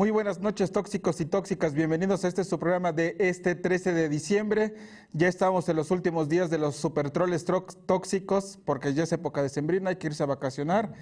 Muy buenas noches, tóxicos y tóxicas. Bienvenidos a este su programa de este 13 de diciembre. Ya estamos en los últimos días de los supertroles tóxicos, porque ya es época de sembrina, hay que irse a vacacionar.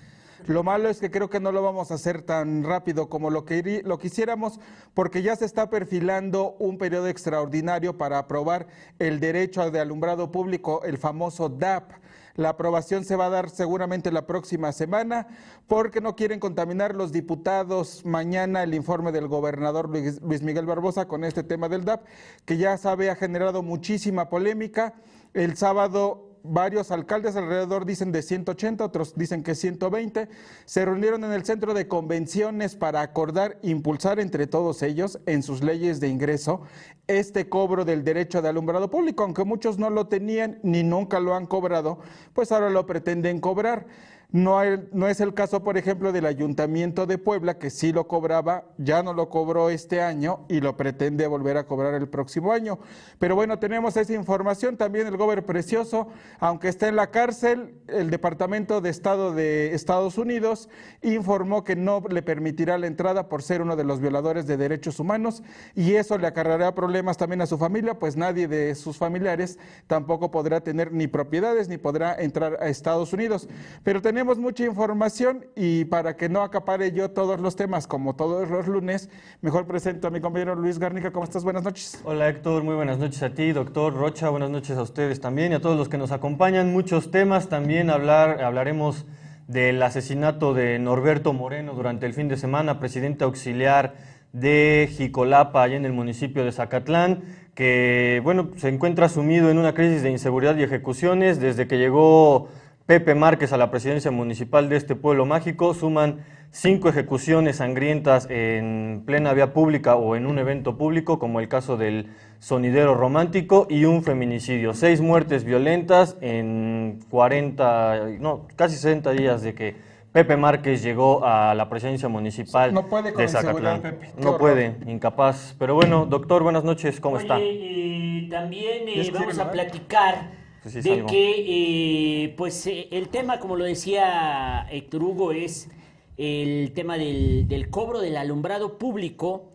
Lo malo es que creo que no lo vamos a hacer tan rápido como lo, que lo quisiéramos, porque ya se está perfilando un periodo extraordinario para aprobar el derecho de alumbrado público, el famoso DAP. La aprobación se va a dar seguramente la próxima semana porque no quieren contaminar los diputados mañana el informe del gobernador Luis Miguel Barbosa con este tema del DAP, que ya sabe ha generado muchísima polémica. El sábado varios alcaldes alrededor dicen de 180, otros dicen que 120, se reunieron en el centro de convenciones para acordar, impulsar entre todos ellos en sus leyes de ingreso este cobro del derecho de alumbrado público, aunque muchos no lo tenían ni nunca lo han cobrado, pues ahora lo pretenden cobrar. No, es el caso, por ejemplo, del Ayuntamiento de Puebla, que sí lo cobraba, ya no lo cobró este año y lo pretende volver a cobrar el próximo año. Pero bueno, tenemos esa información. También el gobernador Precioso, aunque está en la cárcel, el Departamento de Estado de Estados Unidos informó que no le permitirá la entrada por ser uno de los violadores de derechos humanos y eso le acarreará problemas también a su familia, pues nadie de sus familiares tampoco podrá tener ni propiedades ni podrá entrar a Estados Unidos. Pero tenemos mucha información y para que no acapare yo todos los temas como todos los lunes, mejor presento a mi compañero Luis Garnica. ¿Cómo estás? Buenas noches. Hola Héctor, muy buenas noches a ti, doctor Rocha, buenas noches a ustedes también y a todos los que nos acompañan. Muchos temas también hablar, hablaremos del asesinato de Norberto Moreno durante el fin de semana, presidente auxiliar de Jicolapa, allá en el municipio de Zacatlán, que bueno, se encuentra sumido en una crisis de inseguridad y ejecuciones desde que llegó Pepe Márquez a la presidencia municipal de este pueblo mágico. Suman cinco ejecuciones sangrientas en plena vía pública o en un evento público, como el caso del sonidero romántico, y un feminicidio. Seis muertes violentas en 40, no, casi 60 días de que Pepe Márquez llegó a la presidencia municipal no puede con de Zacatlán. No puede, incapaz. Pero bueno, doctor, buenas noches, ¿cómo está? Y también eh, vamos a platicar de que eh, pues eh, el tema, como lo decía Héctor Hugo, es el tema del, cobro del alumbrado público.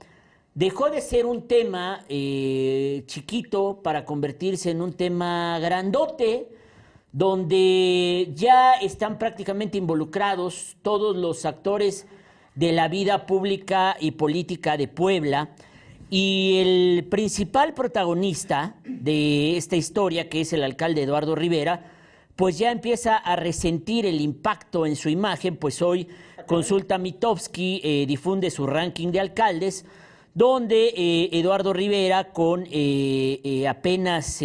Dejó de ser un tema eh, chiquito para convertirse en un tema grandote, donde ya están prácticamente involucrados todos los actores de la vida pública y política de Puebla. Y el principal protagonista de esta historia, que es el alcalde Eduardo Rivera, pues ya empieza a resentir el impacto en su imagen, pues hoy Consulta Mitowski eh, difunde su ranking de alcaldes, donde eh, Eduardo Rivera, con eh, apenas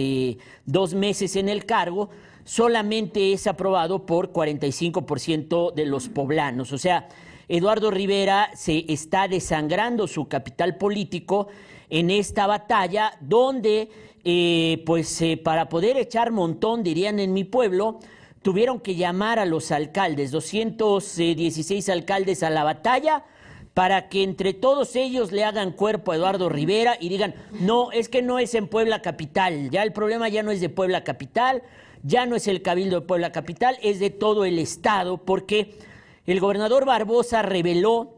dos meses en el cargo, solamente es aprobado por 45% de los poblanos. O sea, Eduardo Rivera se está desangrando su capital político en esta batalla donde, eh, pues eh, para poder echar montón, dirían en mi pueblo, tuvieron que llamar a los alcaldes, 216 alcaldes a la batalla, para que entre todos ellos le hagan cuerpo a Eduardo Rivera y digan, no, es que no es en Puebla Capital, ya el problema ya no es de Puebla Capital, ya no es el Cabildo de Puebla Capital, es de todo el Estado, porque el gobernador Barbosa reveló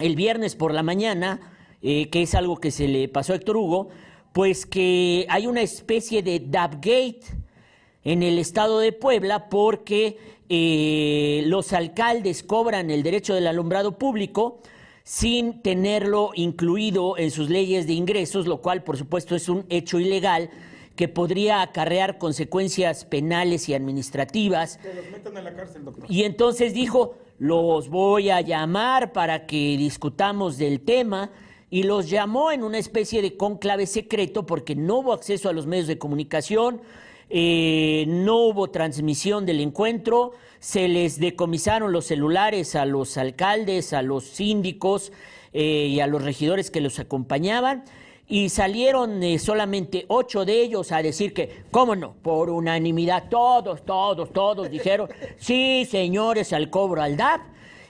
el viernes por la mañana, eh, que es algo que se le pasó a Héctor Hugo, pues que hay una especie de Dabgate en el estado de Puebla porque eh, los alcaldes cobran el derecho del alumbrado público sin tenerlo incluido en sus leyes de ingresos, lo cual por supuesto es un hecho ilegal que podría acarrear consecuencias penales y administrativas. Y entonces dijo, los voy a llamar para que discutamos del tema y los llamó en una especie de conclave secreto porque no hubo acceso a los medios de comunicación, eh, no hubo transmisión del encuentro, se les decomisaron los celulares a los alcaldes, a los síndicos eh, y a los regidores que los acompañaban y salieron eh, solamente ocho de ellos a decir que, ¿cómo no? Por unanimidad, todos, todos, todos dijeron, sí, señores, al cobro al DAP.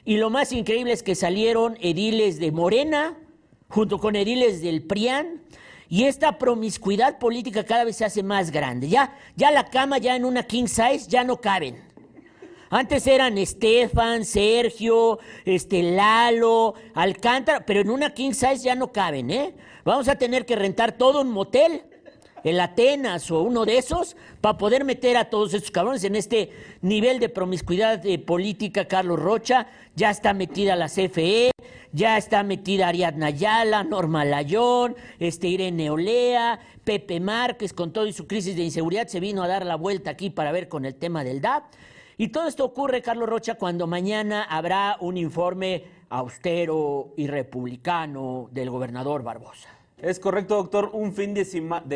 Y lo más increíble es que salieron ediles de Morena, junto con ediles del PRIAN, y esta promiscuidad política cada vez se hace más grande. Ya, ya la cama, ya en una king size, ya no caben. Antes eran Estefan, Sergio, este, Lalo, Alcántara, pero en una king size ya no caben, ¿eh? Vamos a tener que rentar todo un motel, el Atenas o uno de esos, para poder meter a todos estos cabrones en este nivel de promiscuidad eh, política. Carlos Rocha, ya está metida la CFE, ya está metida Ariadna Ayala, Norma Layón, este, Irene Olea, Pepe Márquez, con todo y su crisis de inseguridad, se vino a dar la vuelta aquí para ver con el tema del DAP. Y todo esto ocurre, Carlos Rocha, cuando mañana habrá un informe austero y republicano del gobernador Barbosa. Es correcto, doctor. Un fin de,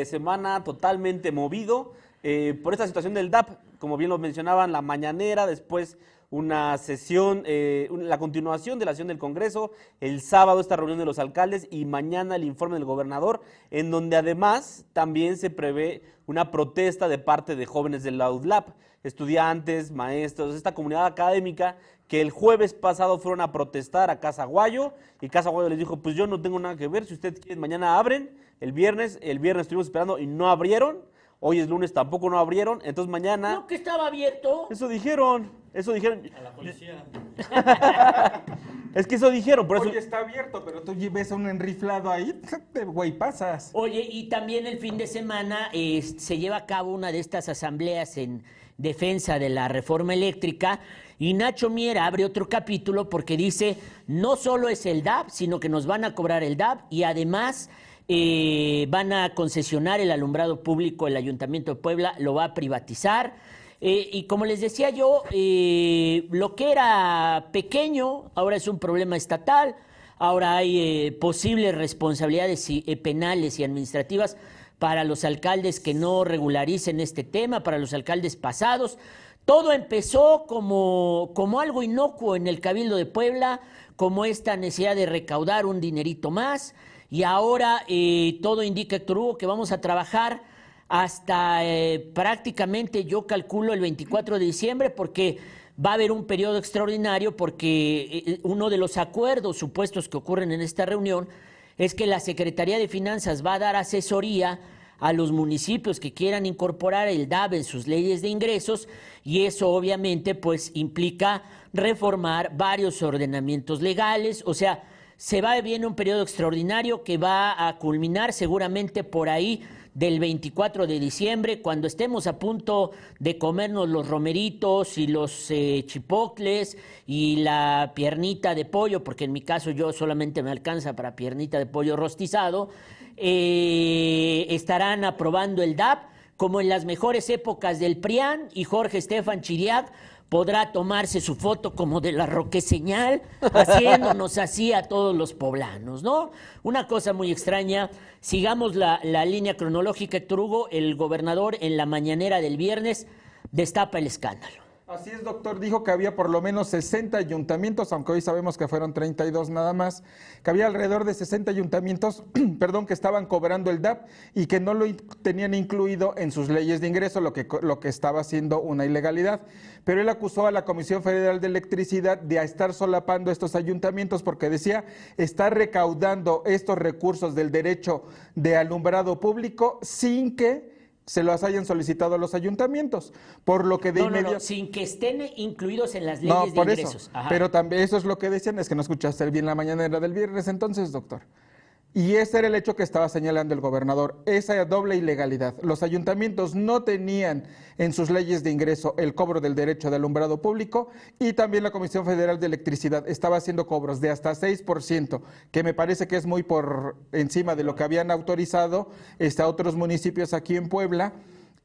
semana totalmente movido eh, por esta situación del DAP. Como bien lo mencionaban, la mañanera, después una sesión, eh, la continuación de la sesión del Congreso, el sábado esta reunión de los alcaldes y mañana el informe del gobernador, en donde además también se prevé una protesta de parte de jóvenes del la UDLAP estudiantes, maestros, esta comunidad académica que el jueves pasado fueron a protestar a Casa Guayo y Casa Guayo les dijo, pues yo no tengo nada que ver, si ustedes quieren mañana abren, el viernes, el viernes estuvimos esperando y no abrieron, hoy es lunes tampoco no abrieron, entonces mañana... No, que estaba abierto. Eso dijeron, eso dijeron. A la policía. es que eso dijeron, por eso... Oye, está abierto, pero tú ves a un enriflado ahí, güey, pasas. Oye, y también el fin de semana eh, se lleva a cabo una de estas asambleas en defensa de la reforma eléctrica. Y Nacho Miera abre otro capítulo porque dice, no solo es el DAP, sino que nos van a cobrar el DAP y además eh, van a concesionar el alumbrado público, el Ayuntamiento de Puebla lo va a privatizar. Eh, y como les decía yo, eh, lo que era pequeño ahora es un problema estatal, ahora hay posibles responsabilidades penales y administrativas para los alcaldes que no regularicen este tema, para los alcaldes pasados. Todo empezó como, como algo inocuo en el Cabildo de Puebla, como esta necesidad de recaudar un dinerito más, y ahora eh, todo indica, Héctor Hugo, que vamos a trabajar hasta eh, prácticamente, yo calculo, el 24 de diciembre, porque va a haber un periodo extraordinario, porque eh, uno de los acuerdos supuestos que ocurren en esta reunión es que la Secretaría de Finanzas va a dar asesoría a los municipios que quieran incorporar el DAB en sus leyes de ingresos y eso obviamente pues implica reformar varios ordenamientos legales, o sea, se va bien un periodo extraordinario que va a culminar seguramente por ahí del 24 de diciembre, cuando estemos a punto de comernos los romeritos y los eh, chipocles y la piernita de pollo, porque en mi caso yo solamente me alcanza para piernita de pollo rostizado, eh, estarán aprobando el DAP, como en las mejores épocas del PRIAN, y Jorge Estefan Chiriac podrá tomarse su foto como de la roque señal, haciéndonos así a todos los poblanos, ¿no? Una cosa muy extraña. Sigamos la, la línea cronológica, Héctor Hugo. El gobernador en la mañanera del viernes destapa el escándalo. Así es, doctor. Dijo que había por lo menos 60 ayuntamientos, aunque hoy sabemos que fueron 32 nada más, que había alrededor de 60 ayuntamientos, perdón, que estaban cobrando el DAP y que no lo tenían incluido en sus leyes de ingreso, lo que, lo que estaba siendo una ilegalidad. Pero él acusó a la Comisión Federal de Electricidad de estar solapando estos ayuntamientos porque decía, está recaudando estos recursos del derecho de alumbrado público sin que se los hayan solicitado a los ayuntamientos, por lo que de inmediato... sin que estén incluidos en las leyes de ingresos. Eso. Pero también eso es lo que decían, es que no escuchaste bien la mañanera del viernes entonces, doctor. Y ese era el hecho que estaba señalando el gobernador, esa doble ilegalidad. Los ayuntamientos no tenían en sus leyes de ingreso el cobro del derecho de alumbrado público y también la Comisión Federal de Electricidad estaba haciendo cobros de hasta 6%, que me parece que es muy por encima de lo que habían autorizado este, otros municipios aquí en Puebla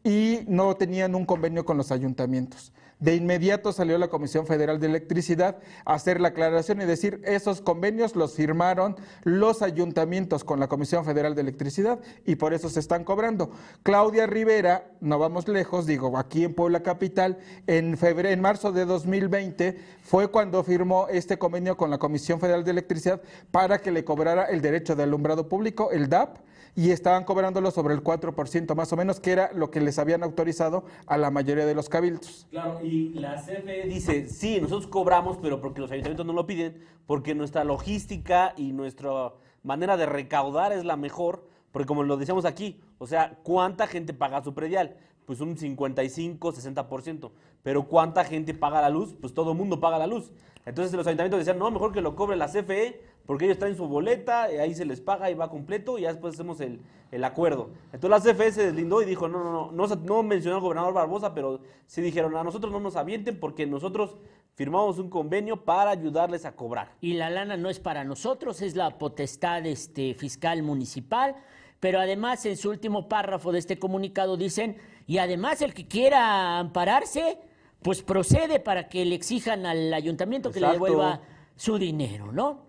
y no tenían un convenio con los ayuntamientos. De inmediato salió la Comisión Federal de Electricidad a hacer la aclaración y decir, esos convenios los firmaron los ayuntamientos con la Comisión Federal de Electricidad y por eso se están cobrando. Claudia Rivera, no vamos lejos, digo, aquí en Puebla Capital, en febrero, en marzo de 2020 fue cuando firmó este convenio con la Comisión Federal de Electricidad para que le cobrara el derecho de alumbrado público, el DAP, y estaban cobrándolo sobre el 4% más o menos, que era lo que les habían autorizado a la mayoría de los cabildos. Claro, y la CFE dice, sí, nosotros cobramos, pero porque los ayuntamientos no lo piden, porque nuestra logística y nuestra manera de recaudar es la mejor, porque como lo decíamos aquí, o sea, ¿cuánta gente paga su predial? pues un 55, 60%. Pero ¿cuánta gente paga la luz? Pues todo el mundo paga la luz. Entonces los ayuntamientos decían, no, mejor que lo cobre la CFE, porque ellos traen su boleta, y ahí se les paga y va completo, y ya después hacemos el, acuerdo. Entonces la CFE se deslindó y dijo, no, no, no, no, no mencionó al gobernador Barbosa, pero sí dijeron, a nosotros no nos avienten porque nosotros firmamos un convenio para ayudarles a cobrar. Y la lana no es para nosotros, es la potestad este, fiscal municipal, pero además en su último párrafo de este comunicado dicen, y además el que quiera ampararse, pues procede para que le exijan al ayuntamiento que le devuelva su dinero, ¿no?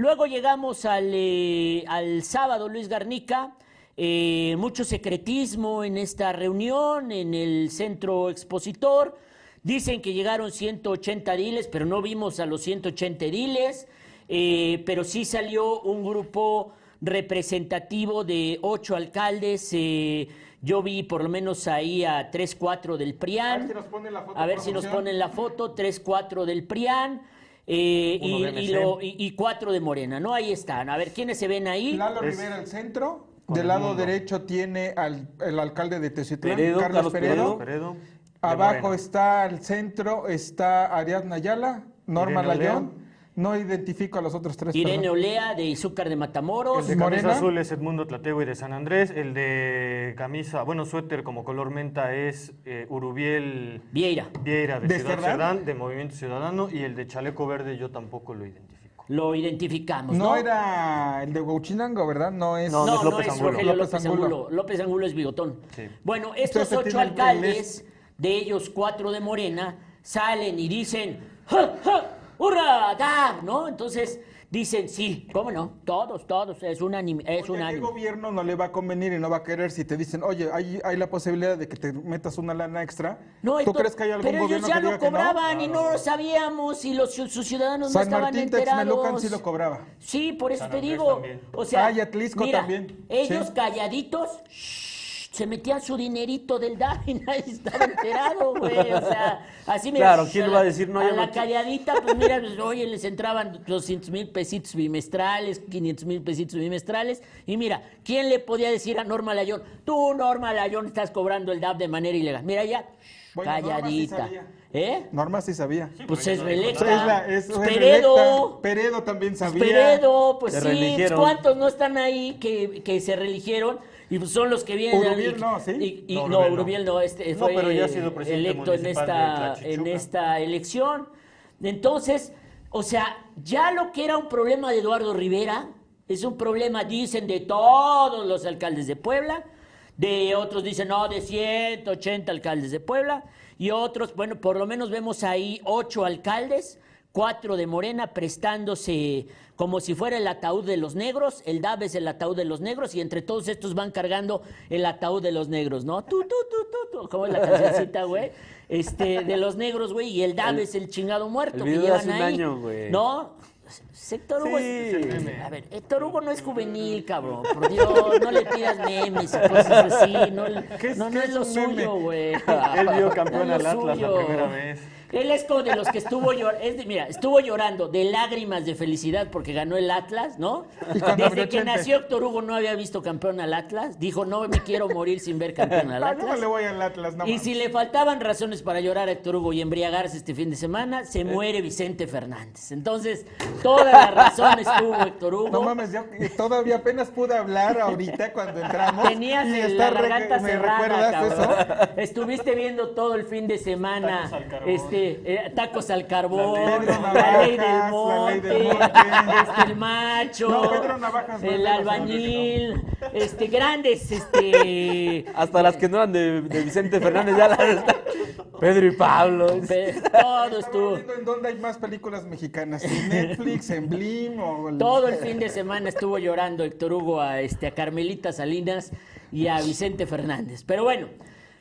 Luego llegamos al, eh, al sábado, Luis Garnica, eh, mucho secretismo en esta reunión en el centro expositor. Dicen que llegaron 180 diles, pero no vimos a los 180 diles, eh, pero sí salió un grupo representativo de ocho alcaldes. Yo vi por lo menos ahí a 3, 4 del PRIAN. A ver si nos ponen la foto. A ver si nos ponen la foto, 3, 4 del PRIAN. Eh, y, 4 de Morena, ¿no? Ahí están. A ver, ¿quiénes se ven ahí? Lalo Rivera al centro. Del lado derecho tiene al el alcalde de Teciutlán, Carlos, Peredo. Abajo está al centro, está Ariadna Ayala, Norma Layón. No identifico a los otros tres. Irene Olea de Izúcar de Matamoros. El de camisa azul es Edmundo Tlatego y de San Andrés. El de camisa, bueno, suéter como color menta es eh, Urubiel Vieira. Vieira de, Ciudad Cerdán, de Movimiento Ciudadano. Y el de chaleco verde yo tampoco lo identifico. Lo identificamos. No, era el de Huachinango, ¿verdad? No es, no, no, López, es Rogelio López, Angulo. López Angulo es bigotón. Bueno, estos ocho alcaldes, de ellos cuatro de Morena, salen y dicen. ¡Ja, ja! ¡Hurra! ¡Da! ¿No? Entonces dicen, sí, ¿cómo no? Todos, todos, es un anime. Es un ¿qué gobierno no le va a convenir y no va a querer si te dicen, oye, hay, hay la posibilidad de que te metas una lana extra? No, ¿Tú crees que hay algún pero ellos ya lo cobraban y no lo sabíamos y los sus ciudadanos no estaban Martín, enterados. sí lo cobraba. Sí, por eso te digo. O sea, ah, y Atlisco también. ellos calladitos se metían su dinerito del DAF y nadie estaba enterado, güey. O sea, así me Claro, ¿quién le va a decir no? A la calladita, pues mira, pues, oye, les entraban 200 mil pesitos bimestrales, 500 mil pesitos bimestrales. Y mira, ¿quién le podía decir a Norma Layón? Tú, Norma Layón, estás cobrando el DAF de manera ilegal. Mira ya, calladita. ¿Eh? Norma sí sabía. pues es reelecta. Es la, es, Peredo. Peredo también sabía. Peredo, pues sí. Pues, ¿Cuántos no están ahí que, que se religieron? Y pues son los que vienen. Urubiel no, ¿sí? Y, no, Urubiel no, este fue electo en esta, en esta elección. Entonces, o sea, ya lo que era un problema de Eduardo Rivera, es un problema, dicen, de todos los alcaldes de Puebla, de otros dicen, no, de 180 alcaldes de Puebla, y otros, bueno, por lo menos vemos ahí ocho alcaldes, cuatro de Morena prestándose como si fuera el ataúd de los negros, el DAB es el ataúd de los negros y entre todos estos van cargando el ataúd de los negros, ¿no? Tú, tú, tú, tú, como es la cancioncita, güey? Este, de los negros, güey, y el DAB es el chingado muerto que llevan ahí. Año, güey. ¿No? Héctor Hugo es, A ver, Héctor Hugo no es juvenil, cabrón. Por Dios, no le pidas memes y cosas así. No, no, no es lo suyo, güey. Él vio campeón al Atlas la primera vez. Él es como de los que estuvo llorando, mira, estuvo llorando de lágrimas de felicidad porque ganó el Atlas, ¿no? Desde que nació Héctor Hugo no había visto campeón al Atlas. Dijo, no me quiero morir sin ver campeón al Atlas. No, le voy al Atlas, Y si le faltaban razones para llorar a Héctor Hugo y embriagarse este fin de semana, se muere Vicente Fernández. Entonces, todas las razones tuvo Héctor Hugo. No mames, yo todavía apenas pude hablar ahorita cuando entramos. Tenías la garganta cerrada, cabrón. Estuviste viendo todo el fin de semana. Este eh, tacos al carbón, la ley, del monte, este, el macho, el albañil, este, grandes, este... Hasta las que no eran de, Vicente Fernández, ya las... Pedro y Pablo. todo estuvo. ¿En dónde hay más películas mexicanas? ¿En Netflix, en Blim o...? Todo el fin de semana estuvo llorando Héctor Hugo a, este, a Carmelita Salinas y a Vicente Fernández. Pero bueno,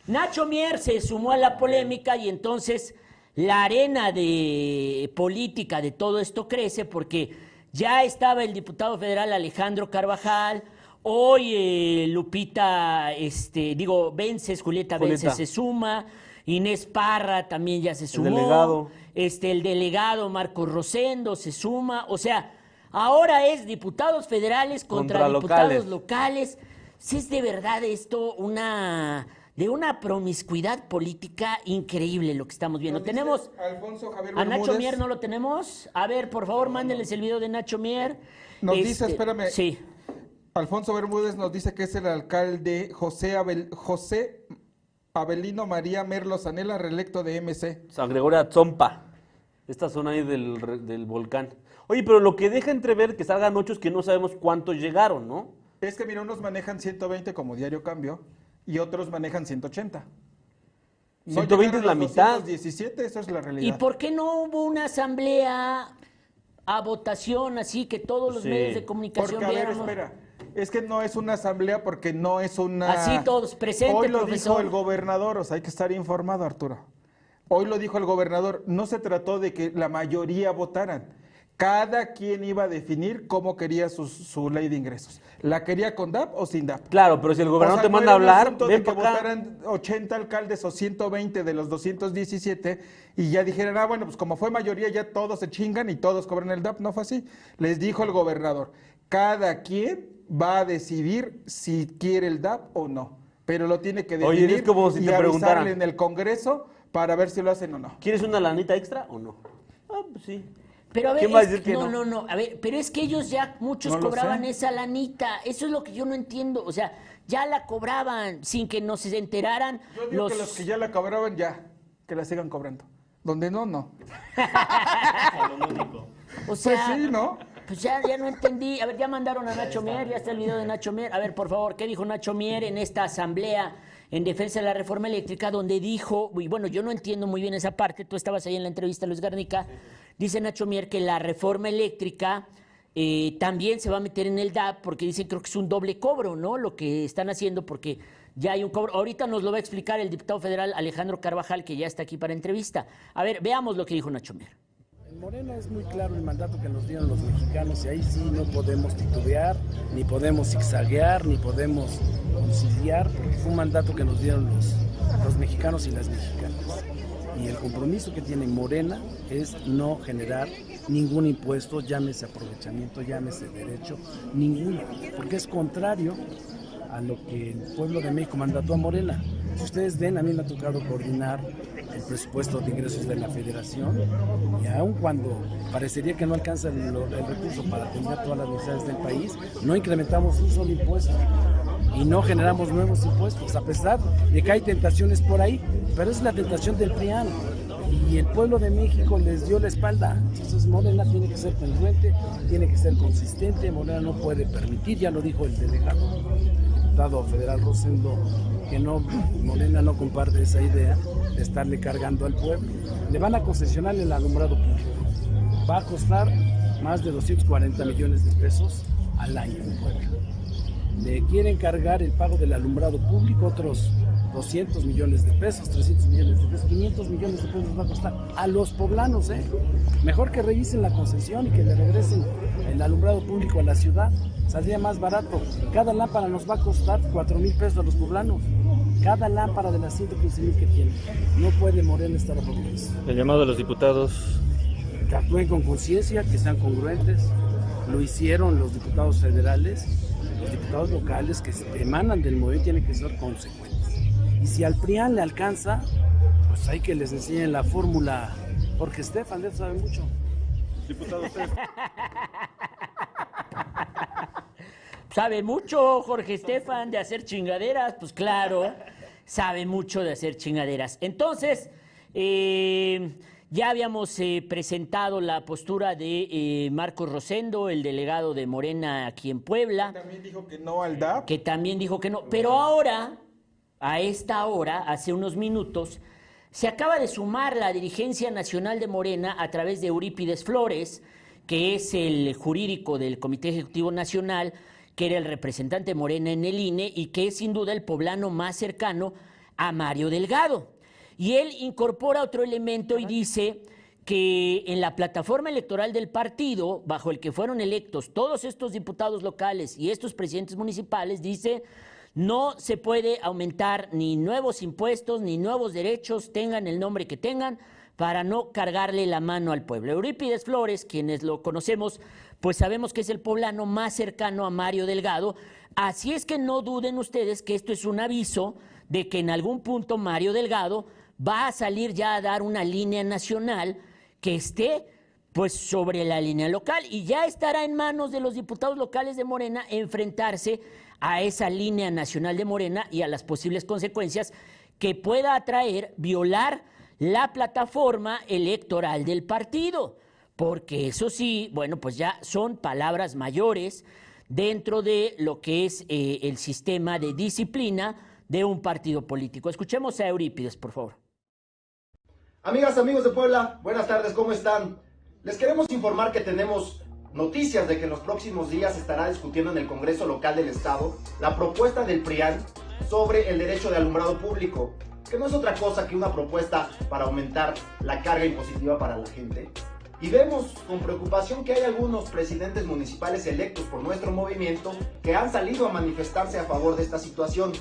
Nacho Mier se sumó a la polémica y entonces la arena de política de todo esto crece porque ya estaba el diputado federal Alejandro Carvajal, hoy eh, Lupita, este, digo, Vences, Julieta, Vences se suma, Inés Parra también ya se sumó, el delegado, este, el delegado Marco Rosendo se suma, o sea, ahora es diputados federales contra, diputados locales. locales. Si es de verdad esto una de una promiscuidad política increíble lo que estamos viendo. Tenemos Alfonso Javier a Nacho Mier, ¿no lo tenemos? A ver, por favor, mándenles el video de Nacho Mier. Nos dice, este, espérame. Sí. Alfonso Bermúdez nos dice que es el alcalde José, Abel, José Abelino María Merlo Zanela, reelecto de MC. San Gregorio Zompa, esta zona ahí del, del volcán. Oye, pero lo que deja entrever que salgan ocho es que no sabemos cuántos llegaron, ¿no? Es que, mira, unos manejan 120 como diario cambio y otros manejan 180. 120 es la mitad. 17, eso es la realidad. ¿Y por qué no hubo una asamblea a votación así que todos los medios de comunicación Porque, a ver, espera. Es que no es una asamblea porque no es una... Así todos presentes, Hoy lo dijo el gobernador, o sea, hay que estar informado, Arturo. Hoy lo dijo el gobernador, no se trató de que la mayoría votaran. Cada quien iba a definir cómo quería su, ley de ingresos. ¿La quería con DAP o sin DAP? Claro, pero si el gobernador te manda a hablar, ven de que votaran 80 alcaldes o 120 de los 217 y ya dijeran, ah, bueno, pues como fue mayoría ya todos se chingan y todos cobran el DAP. No fue así. Les dijo el gobernador, cada quien va a decidir si quiere el DAP o no. Pero lo tiene que decidir Oye, es como si y te preguntaran en el Congreso para ver si lo hacen o no. ¿Quieres una lanita extra o no? Ah, pues sí. Pero a ver, no, no, no, a ver, pero es que ellos ya muchos cobraban esa lanita, eso es lo que yo no entiendo, o sea, ya la cobraban sin que nos se enteraran. Yo digo los... que los que ya la cobraban ya, que la sigan cobrando. Donde no, no. o sea, pues sí, ¿no? Pues ya, ya no entendí. A ver, ya mandaron a Nacho Mier, ya está el video de Nacho Mier. A ver, por favor, ¿qué dijo Nacho Mier en esta asamblea en defensa de la reforma eléctrica, donde dijo, y bueno, yo no entiendo muy bien esa parte, tú estabas ahí en la entrevista, Luis Garnica, dice Nacho Mier que la reforma eléctrica eh, también se va a meter en el DAP, porque dicen creo que es un doble cobro, ¿no? Lo que están haciendo, porque ya hay un cobro. Ahorita nos lo va a explicar el diputado federal Alejandro Carvajal, que ya está aquí para entrevista. A ver, veamos lo que dijo Nacho Mier. En Morena es muy claro el mandato que nos dieron los mexicanos y ahí sí no podemos titubear, ni podemos zigzaguear, ni podemos conciliar, porque fue un mandato que nos dieron los, los mexicanos y las mexicanas. Y el compromiso que tiene Morena es no generar ningún impuesto, llámese aprovechamiento, llámese derecho, ninguno, porque es contrario a lo que el pueblo de México mandató a Morena. Si ustedes ven, a mí me ha tocado coordinar el presupuesto de ingresos de la federación y aun cuando parecería que no alcanza el, recurso para atender todas las necesidades del país, no incrementamos un solo impuesto y no generamos nuevos impuestos, a pesar de que hay tentaciones por ahí, pero es la tentación del PRIAN y el pueblo de México les dio la espalda. Entonces Morena tiene que ser congruente, tiene que ser consistente, Morena no puede permitir, ya lo dijo el delegado, el diputado federal Rosendo, que no, Morena no comparte esa idea de estarle cargando al pueblo. Le van a concesionar el alumbrado público. Va a costar más de 240 millones de pesos al año en Puebla. Le quieren cargar el pago del alumbrado público otros 200 millones de pesos, 300 millones de pesos, 500 millones de pesos va a costar a los poblanos, ¿eh? Mejor que revisen la concesión y que le regresen el alumbrado público a la ciudad, saldría más barato. Cada lámpara nos va a costar 4 mil pesos a los poblanos. Cada lámpara de las 115 mil que tiene. No puede Morena estar a favor El llamado a los diputados. Que actúen con conciencia, que sean congruentes. Lo hicieron los diputados federales, los diputados locales que emanan del movimiento tienen que ser consecuentes. Y si al PRIAN le alcanza, pues hay que les enseñen la fórmula. Porque Estefan de sabe mucho. Diputado, usted. sabe mucho Jorge Estefan de hacer chingaderas, pues claro, sabe mucho de hacer chingaderas. Entonces, eh, ya habíamos eh, presentado la postura de eh, Marcos Rosendo, el delegado de Morena aquí en Puebla. Que también dijo que no al DAP. Que también dijo que no. Pero ahora, a esta hora, hace unos minutos, se acaba de sumar la dirigencia nacional de Morena a través de Eurípides Flores, que es el jurídico del Comité Ejecutivo Nacional, que era el representante Morena en el INE y que es sin duda el poblano más cercano a Mario Delgado. Y él incorpora otro elemento y dice que en la plataforma electoral del partido, bajo el que fueron electos todos estos diputados locales y estos presidentes municipales, dice, no se puede aumentar ni nuevos impuestos ni nuevos derechos, tengan el nombre que tengan, para no cargarle la mano al pueblo. Eurípides Flores, quienes lo conocemos, pues sabemos que es el poblano más cercano a Mario Delgado. Así es que no duden ustedes que esto es un aviso de que en algún punto Mario Delgado va a salir ya a dar una línea nacional que esté pues sobre la línea local y ya estará en manos de los diputados locales de Morena enfrentarse a esa línea nacional de Morena y a las posibles consecuencias que pueda atraer violar la plataforma electoral del partido, porque eso sí, bueno, pues ya son palabras mayores dentro de lo que es eh, el sistema de disciplina de un partido político. Escuchemos a Eurípides, por favor. Amigas, amigos de Puebla, buenas tardes, ¿cómo están? Les queremos informar que tenemos noticias de que en los próximos días estará discutiendo en el Congreso Local del Estado la propuesta del PRIAN sobre el derecho de alumbrado público, que no es otra cosa que una propuesta para aumentar la carga impositiva para la gente. Y vemos con preocupación que hay algunos presidentes municipales electos por nuestro movimiento que han salido a manifestarse a favor de esta situación.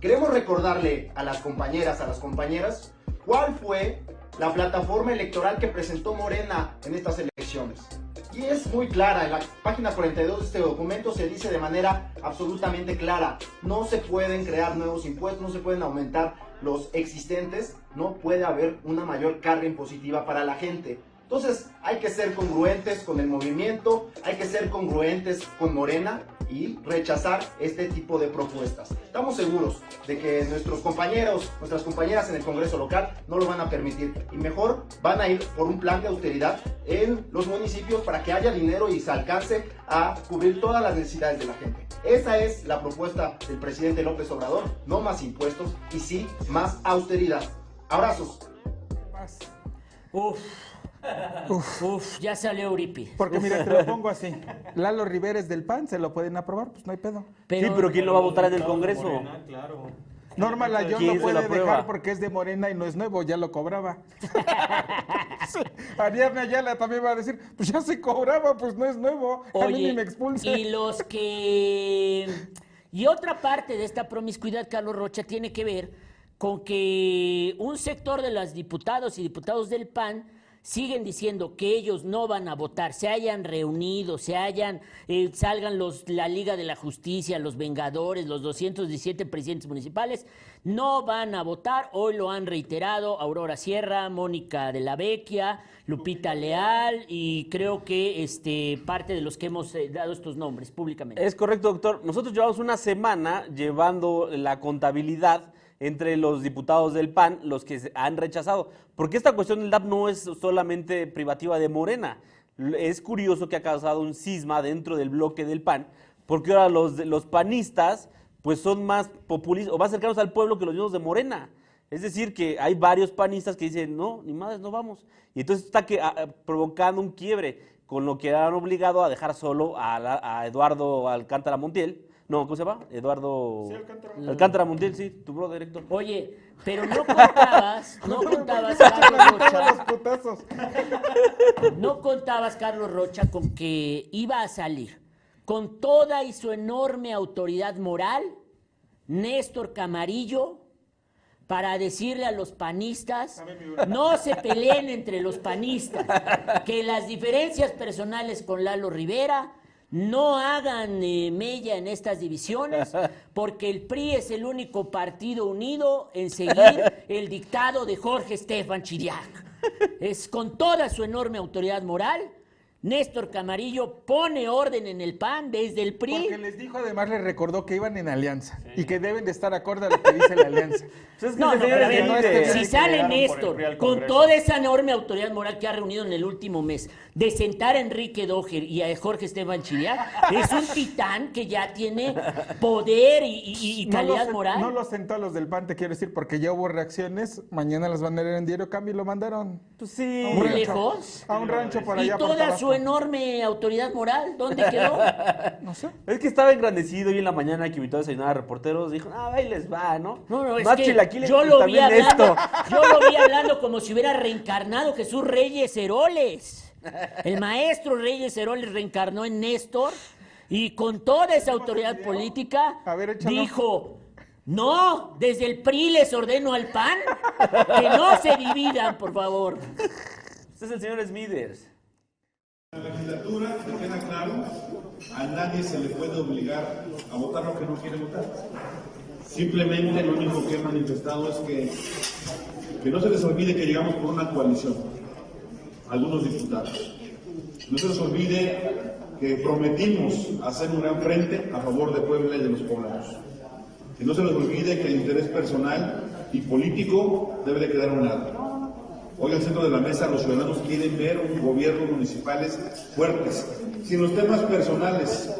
Queremos recordarle a las compañeras, a las compañeras, cuál fue la plataforma electoral que presentó Morena en estas elecciones. Y es muy clara, en la página 42 de este documento se dice de manera absolutamente clara, no se pueden crear nuevos impuestos, no se pueden aumentar los existentes, no puede haber una mayor carga impositiva para la gente. Entonces hay que ser congruentes con el movimiento, hay que ser congruentes con Morena y rechazar este tipo de propuestas. Estamos seguros de que nuestros compañeros, nuestras compañeras en el Congreso local no lo van a permitir y mejor van a ir por un plan de austeridad en los municipios para que haya dinero y se alcance a cubrir todas las necesidades de la gente. Esa es la propuesta del presidente López Obrador, no más impuestos y sí más austeridad. Abrazos. Uf. Uf. ya salió Euripi. Porque mira, te lo pongo así. Lalo Riveres del PAN, ¿se lo pueden aprobar? Pues no hay pedo. sí, pero ¿quién lo va a votar en el Congreso? claro. Norma Layón lo puede dejar porque es de Morena y no es nuevo, ya lo cobraba. Ariadna Ayala también va a decir, pues ya se cobraba, pues no es nuevo, a mí ni me expulse. Y los que... Y otra parte de esta promiscuidad, Carlos Rocha, tiene que ver con que un sector de los diputados y diputados del PAN siguen diciendo que ellos no van a votar, se hayan reunido, se hayan, eh, salgan los, la Liga de la Justicia, los Vengadores, los 217 presidentes municipales, no van a votar, hoy lo han reiterado Aurora Sierra, Mónica de la Vecchia, Lupita Leal y creo que este, parte de los que hemos eh, dado estos nombres públicamente. Es correcto, doctor. Nosotros llevamos una semana llevando la contabilidad entre los diputados del PAN, los que han rechazado. Porque esta cuestión del DAP no es solamente privativa de Morena. Es curioso que ha causado un cisma dentro del bloque del PAN, porque ahora los, panistas pues son más populistas o más cercanos al pueblo que los mismos de Morena. Es decir, que hay varios panistas que dicen, no, ni madres, no vamos. Y entonces está que, provocando un quiebre, con lo que han obligado a dejar solo a, a Eduardo Alcántara Montiel, no, ¿cómo se llama? Eduardo. Sí, Alcántara. Alcántara Montiel, sí, tu bro director. Oye, pero no contabas, no contabas, Carlos Rocha. No contabas, Carlos Rocha, con que iba a salir con toda y su enorme autoridad moral, Néstor Camarillo, para decirle a los panistas, no se peleen entre los panistas, que las diferencias personales con Lalo Rivera no hagan eh, mella en estas divisiones, porque el PRI es el único partido unido en seguir el dictado de Jorge Estefan Chiriac. Es con toda su enorme autoridad moral Néstor Camarillo pone orden en el PAN desde el PRI. Porque les dijo, además les recordó que iban en alianza y que deben de estar acorde a lo que dice la alianza. Pues no, no, pero a ver, si sale Néstor con toda esa enorme autoridad moral que ha reunido en el último mes, de sentar a Enrique Doger y a Jorge Esteban Chiriac, es un titán que ya tiene poder y, calidad moral. No lo sentó a los del PAN, te quiero decir, porque ya hubo reacciones, mañana las van a leer en Diario Cambio y lo mandaron. Pues sí. Muy lejos. A un rancho por allá. Y toda su enorme autoridad moral, ¿dónde quedó? no sé. Es que estaba engrandecido y en la mañana que invitó a desayunar a reporteros, dijo, ah, ahí les va, ¿no? No, no, es que yo lo vi hablando, yo lo vi hablando como si hubiera reencarnado Jesús Reyes Heroles. El maestro Reyes Heroles reencarnó en Néstor y con toda esa autoridad política dijo, no, desde el PRI les ordeno al PAN que no se dividan, por favor. Este es el señor Smithers. La legislatura, me queda claro, a nadie se le puede obligar a votar lo que no quiere votar. Simplemente lo único que he manifestado es que, que no se les olvide que llegamos por una coalición, algunos diputados. No se les olvide que prometimos hacer un gran frente a favor de Puebla y de los poblanos. Que no se les olvide que el interés personal y político debe de quedar a un lado. Hoy al centro de la mesa los ciudadanos quieren ver un gobierno municipales fuertes, sin los temas personales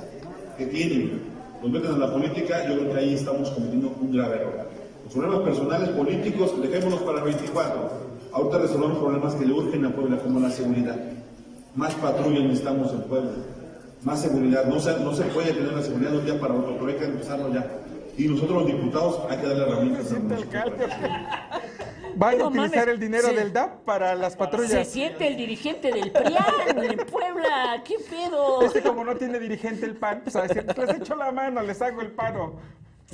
que tienen, nos meten en la política, yo creo que ahí estamos cometiendo un grave error. Los problemas personales, políticos, dejémonos para el 24. Ahorita resolvemos problemas que le urgen a Puebla, como la seguridad. Más patrullas necesitamos en Puebla, más seguridad. No se, no se puede tener la seguridad de un día para otro, pero hay que empezarlo ya. Y nosotros los diputados hay que darle herramientas a ¿Van a utilizar el dinero del DAP para las patrullas? Se siente el dirigente del PRIAN en Puebla. ¿Qué pedo? Este como no tiene dirigente el PAN, pues a decir, les echo la mano, les hago el paro.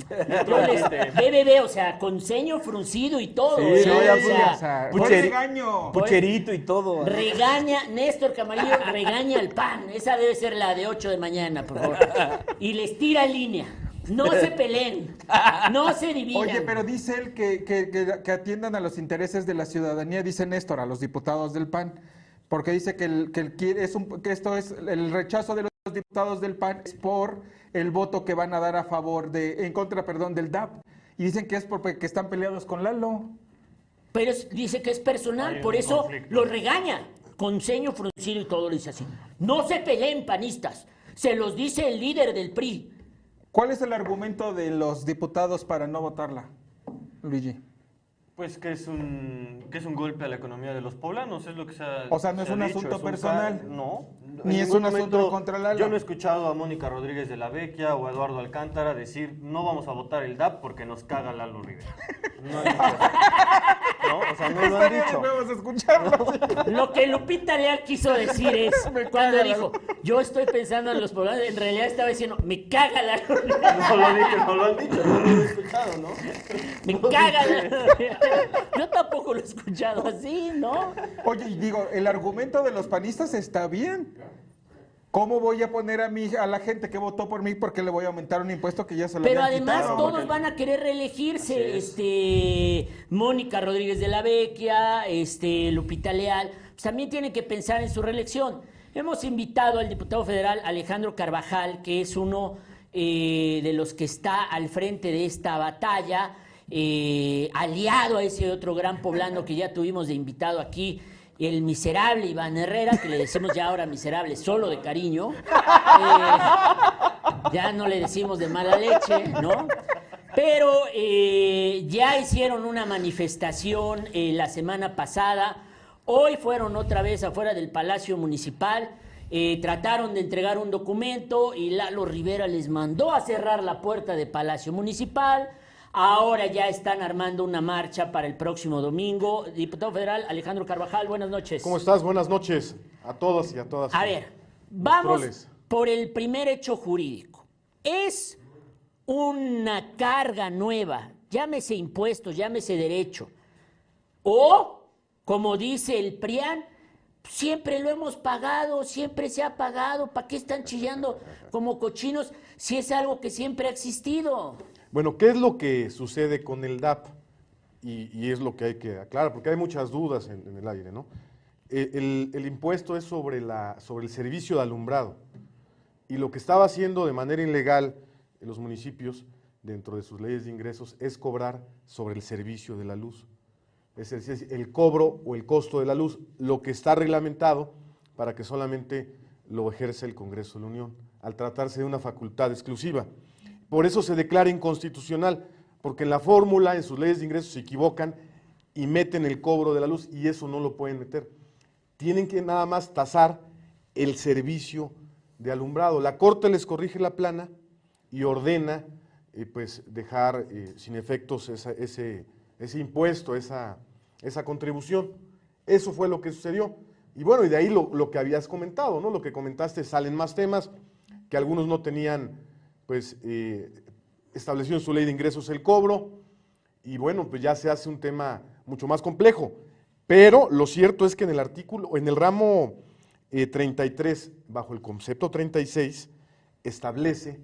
Yo les, BBB, o sea, con ceño fruncido y todo. Sí, sí, o sea, regaño. Pucherito y todo. Regaña, Néstor Camarillo regaña al PAN. Esa debe ser la de 8 de mañana, por favor. Y les tira línea. No se peleen, no se dividan. Oye, pero dice él que, que, atiendan a los intereses de la ciudadanía, dice Néstor, a los diputados del PAN, porque dice que, el, que, es un, que esto es el rechazo de los diputados del PAN es por el voto que van a dar a favor de, en contra, perdón, del DAP. Y dicen que es porque están peleados con Lalo. Pero dice que es personal, por eso lo regaña, con ceño fruncido y todo, le dice así. No se peleen panistas, se los dice el líder del PRI. ¿Cuál es el argumento de los diputados para no votarla, Luigi? Pues que es un que es un golpe a la economía de los poblanos, es lo que se ha O sea, no es un asunto personal. no. Ni es un asunto contra la Yo no he escuchado a Mónica Rodríguez de la Vecchia o a Eduardo Alcántara decir no vamos a votar el DAP porque nos caga Lalo Rivera. No, no o sea, no lo han dicho. Escucharlo. Lo que Lupita Leal quiso decir es cuando dijo, yo estoy pensando en los poblanos, en realidad estaba diciendo, me caga Rivera. No lo dije, no lo han dicho, no lo he escuchado, ¿no? Me caga Lalo Rivera. Yo tampoco lo he escuchado así, ¿no? Oye, y digo, el argumento de los panistas está bien. ¿Cómo voy a poner a mí, a la gente que votó por mí porque le voy a aumentar un impuesto que ya se lo Pero además todos van a querer reelegirse, este Mónica Rodríguez de la Vecchia, este Lupita Leal, pues también tienen que pensar en su reelección. Hemos invitado al diputado federal Alejandro Carvajal, que es uno eh, de los que está al frente de esta batalla eh, aliado a ese otro gran poblano que ya tuvimos de invitado aquí, el miserable Iván Herrera, que le decimos ya ahora miserable solo de cariño. Eh, ya no le decimos de mala leche, ¿no? Pero eh, ya hicieron una manifestación la semana pasada. Hoy fueron otra vez afuera del Palacio Municipal. trataron de entregar un documento y Lalo Rivera les mandó a cerrar la puerta de Palacio Municipal. Ahora ya están armando una marcha para el próximo domingo. Diputado federal Alejandro Carvajal, buenas noches. ¿Cómo estás? Buenas noches a todos y a todas. A ver, vamos por el primer hecho jurídico. Es una carga nueva, llámese impuestos, llámese derecho. O, como dice el PRIAN, siempre lo hemos pagado, siempre se ha pagado. ¿Para qué están chillando como cochinos si es algo que siempre ha existido? Bueno, ¿qué es lo que sucede con el DAP? Y, es lo que hay que aclarar, porque hay muchas dudas en, el aire, ¿no? E, el, impuesto es sobre, el servicio de alumbrado. Y lo que estaba haciendo de manera ilegal en los municipios, dentro de sus leyes de ingresos, es cobrar sobre el servicio de la luz. Es decir, el cobro o el costo de la luz, lo que está reglamentado para que solamente lo ejerce el Congreso de la Unión, al tratarse de una facultad exclusiva. Por eso se declara inconstitucional, porque en la fórmula, en sus leyes de ingresos, se equivocan y meten el cobro de la luz y eso no lo pueden meter. Tienen que nada más tasar el servicio de alumbrado. La Corte les corrige la plana y ordena eh, pues dejar eh, sin efectos ese, impuesto, esa, esa, contribución. Eso fue lo que sucedió. Y bueno, y de ahí lo, lo, que habías comentado, ¿no? Lo que comentaste, salen más temas que algunos no tenían pues eh, estableció en su ley de ingresos el cobro y bueno, pues ya se hace un tema mucho más complejo. Pero lo cierto es que en el artículo, en el ramo 33, eh, bajo el concepto 36, establece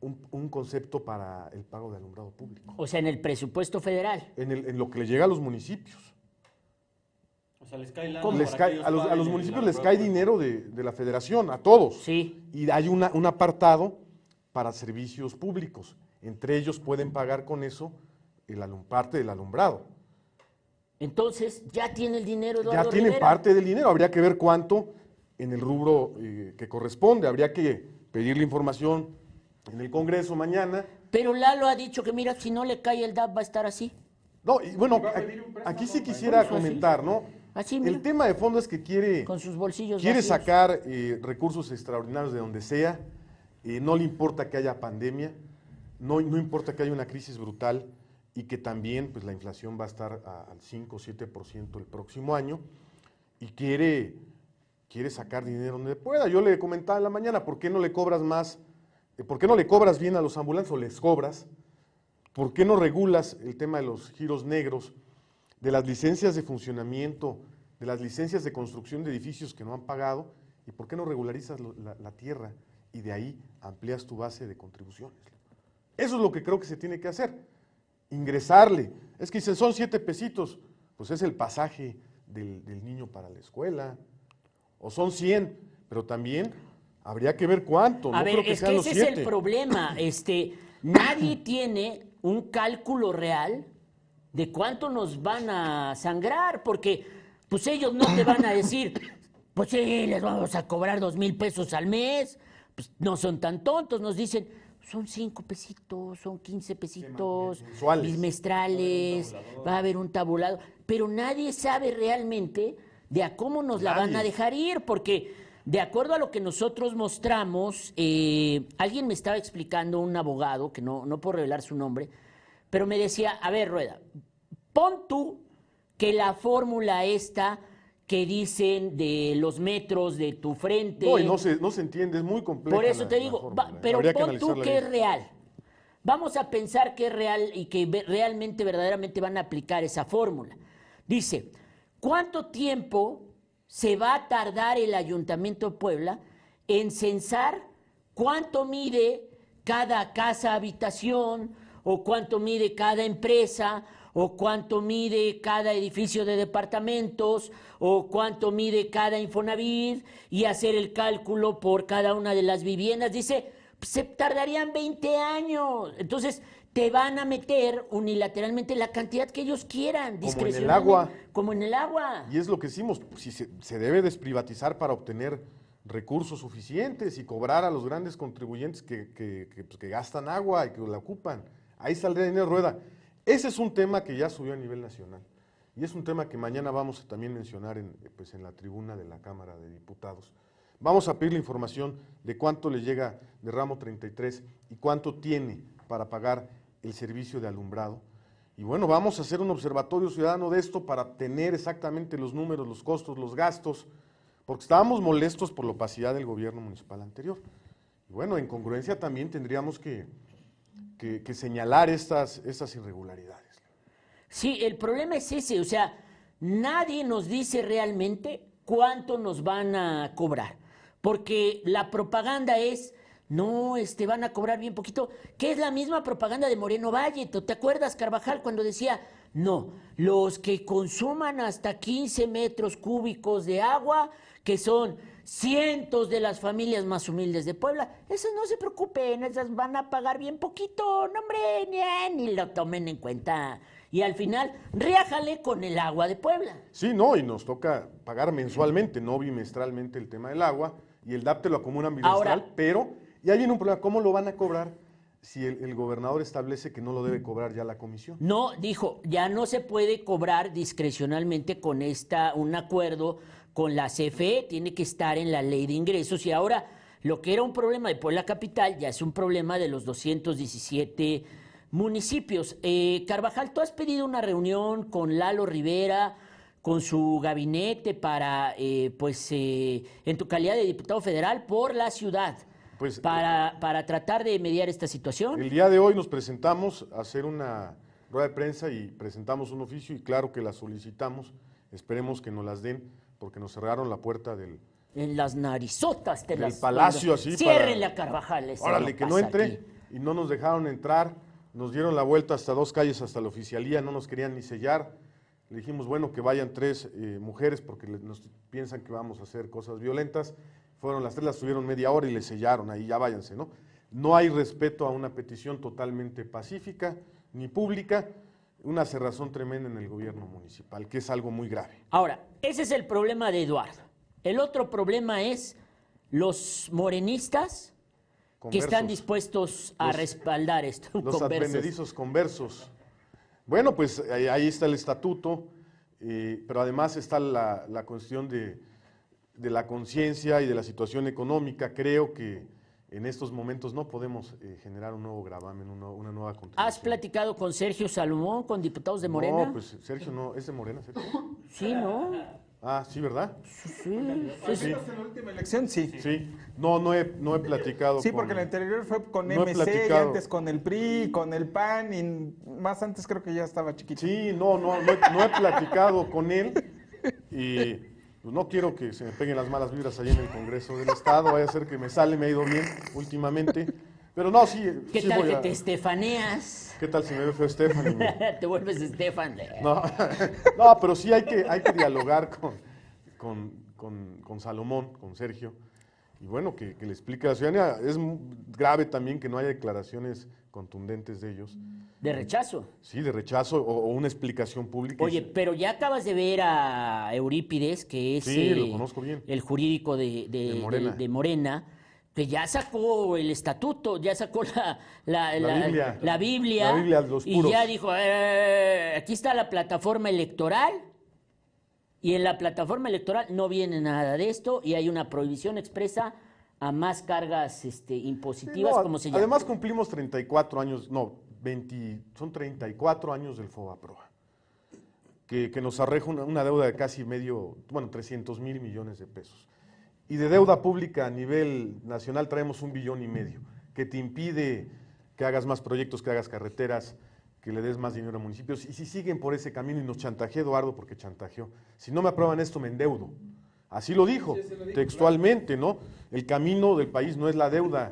un, concepto para el pago de alumbrado público. O sea, en el presupuesto federal. En, el, en lo que le llega a los municipios. O sea, les cae, a, los, municipios les cae dinero de, la federación, a todos. Sí. Y hay una, un apartado para servicios públicos. Entre ellos pueden pagar con eso el parte del alumbrado. Entonces, ya tiene el dinero Eduardo Ya tiene parte del dinero. Habría que ver cuánto en el rubro eh, que corresponde. Habría que pedirle información en el Congreso mañana. Pero Lalo ha dicho que, mira, si no le cae el DAP va a estar así. No, y bueno, aquí sí quisiera comentar, ¿no? Así, el tema de fondo es que quiere, con sus bolsillos quiere sacar eh, recursos extraordinarios de donde sea, eh, no le importa que haya pandemia, no, no importa que haya una crisis brutal y que también pues, la inflación va a estar al 5 o 7% el próximo año y quiere, quiere sacar dinero donde pueda. Yo le comentaba en la mañana, ¿por qué no le cobras más eh, ¿Por qué no le cobras bien a los ambulantes o les cobras? ¿Por qué no regulas el tema de los giros negros, de las licencias de funcionamiento, de las licencias de construcción de edificios que no han pagado? ¿Y por qué no regularizas la, tierra y de ahí amplías tu base de contribuciones? Eso es lo que creo que se tiene que hacer. Ingresarle. Es que dicen, son siete pesitos. Pues es el pasaje del, del niño para la escuela. O son cien, pero también Habría que ver cuánto. A ver, es que ese es el problema. Este, nadie tiene un cálculo real de cuánto nos van a sangrar, porque pues ellos no te van a decir, pues sí, les vamos a cobrar dos mil pesos al mes. Pues no son tan tontos, nos dicen, son cinco pesitos, son quince pesitos bimestrales, va a haber un tabulado, pero nadie sabe realmente de a cómo nos la van a dejar ir, porque de acuerdo a lo que nosotros mostramos, eh, alguien me estaba explicando, un abogado, que no, no puedo revelar su nombre, pero me decía, a ver, Rueda, pon tú que la fórmula esta que dicen de los metros de tu frente... No, y no se, no se entiende, es muy complejo. Por eso te digo, pero pon tú que es real. Vamos a pensar que es real y que realmente, verdaderamente van a aplicar esa fórmula. Dice, ¿cuánto tiempo se va a tardar el Ayuntamiento de Puebla en censar cuánto mide cada casa habitación o cuánto mide cada empresa o cuánto mide cada edificio de departamentos o cuánto mide cada Infonavit y hacer el cálculo por cada una de las viviendas. Dice, se tardarían 20 años. Entonces, te van a meter unilateralmente la cantidad que ellos quieran, Como en el agua. Como en el agua. Y es lo que hicimos, si se, debe desprivatizar para obtener recursos suficientes y cobrar a los grandes contribuyentes que, que, que, pues, gastan agua y que la ocupan. Ahí saldría dinero rueda. Ese es un tema que ya subió a nivel nacional. Y es un tema que mañana vamos a también mencionar en, pues, en la tribuna de la Cámara de Diputados. Vamos a pedir la información de cuánto le llega de ramo 33 y cuánto tiene para pagar el servicio de alumbrado. Y bueno, vamos a hacer un observatorio ciudadano de esto para tener exactamente los números, los costos, los gastos, porque estábamos molestos por la opacidad del gobierno municipal anterior. Y bueno, en congruencia también tendríamos que, que, señalar estas, estas irregularidades. Sí, el problema es ese, o sea, nadie nos dice realmente cuánto nos van a cobrar, porque la propaganda es no, este, van a cobrar bien poquito, que es la misma propaganda de Moreno Valle. ¿Te acuerdas, Carvajal, cuando decía, no, los que consuman hasta 15 metros cúbicos de agua, que son cientos de las familias más humildes de Puebla, esas no se preocupen, esas van a pagar bien poquito, no hombre, ni, ni lo tomen en cuenta. Y al final, riájale con el agua de Puebla. Sí, no, y nos toca pagar mensualmente, no bimestralmente el tema del agua, y el DAP te lo acumulan bimestral, pero y ahí viene un problema, ¿cómo lo van a cobrar si el, gobernador establece que no lo debe cobrar ya la comisión? No, dijo, ya no se puede cobrar discrecionalmente con esta, un acuerdo con la CFE, tiene que estar en la ley de ingresos y ahora lo que era un problema de Puebla Capital ya es un problema de los 217 municipios. Eh, Carvajal, tú has pedido una reunión con Lalo Rivera, con su gabinete para, eh, pues, eh, en tu calidad de diputado federal por la ciudad. Pues, para, para tratar de mediar esta situación. El día de hoy nos presentamos a hacer una rueda de prensa y presentamos un oficio y claro que la solicitamos, esperemos que nos las den porque nos cerraron la puerta del... En las narizotas de del palacio así Ciérrenle a Carvajal. Órale, que no entre. y no nos dejaron entrar, nos dieron la vuelta hasta dos calles, hasta la oficialía, no nos querían ni sellar. Le dijimos, bueno, que vayan tres eh, mujeres porque nos piensan que vamos a hacer cosas violentas. Fueron las tres, las tuvieron media hora y le sellaron, ahí ya váyanse, ¿no? No hay respeto a una petición totalmente pacífica ni pública, una cerrazón tremenda en el gobierno municipal, que es algo muy grave. Ahora, ese es el problema de Eduardo. El otro problema es los morenistas que están dispuestos a respaldar esto. Los advenedizos conversos. Bueno, pues ahí está el estatuto, eh, pero además está la, cuestión de, la conciencia y de la situación económica. Creo que en estos momentos no podemos eh, generar un nuevo gravamen, una, nueva contribución. ¿Has platicado con Sergio Salomón, con diputados de Morena? No, pues Sergio no, ¿es de Morena, Sergio? Sí, ¿no? Ah, sí, ¿verdad? Sí, sí. En la última elección, sí. Sí, no, no he, no he platicado. Sí, porque la anterior fue con MC, y antes con el PRI, con el PAN, y más antes creo que ya estaba chiquito. Sí, no, no, no he, no he platicado con él y pues, no quiero que se me peguen las malas vibras ahí en el Congreso del Estado, vaya a ser que me sale, me ha ido bien últimamente. Pero no, sí. ¿Qué tal que te estefaneas? ¿Qué tal si me ve feo Estefan? te vuelves Estefan. No, no, pero sí hay que, hay que dialogar con, con, con, con Salomón, con Sergio. Y bueno, que, que, le explique a la ciudadanía. Es grave también que no haya declaraciones contundentes de ellos. ¿De rechazo? Sí, de rechazo o, una explicación pública. Oye, pero ya acabas de ver a Eurípides, que es sí, lo conozco bien. el jurídico de, de, Morena. de Morena que ya sacó el estatuto, ya sacó la, la, la, Biblia, la Biblia, y ya dijo, eh, aquí está la plataforma electoral, y en la plataforma electoral no viene nada de esto, y hay una prohibición expresa a más cargas este, impositivas, como se llama. Además cumplimos 34 años, no, 20, son 34 años del FOBAPROA, que, que nos arreja una, una deuda de casi medio, bueno, 300 mil millones de pesos y de deuda pública a nivel nacional traemos un billón y medio, que te impide que hagas más proyectos, que hagas carreteras, que le des más dinero a municipios. Y si siguen por ese camino y nos chantajeó Eduardo, porque chantajeó, si no me aprueban esto me endeudo. Así lo dijo, textualmente, ¿no? El camino del país no es la deuda.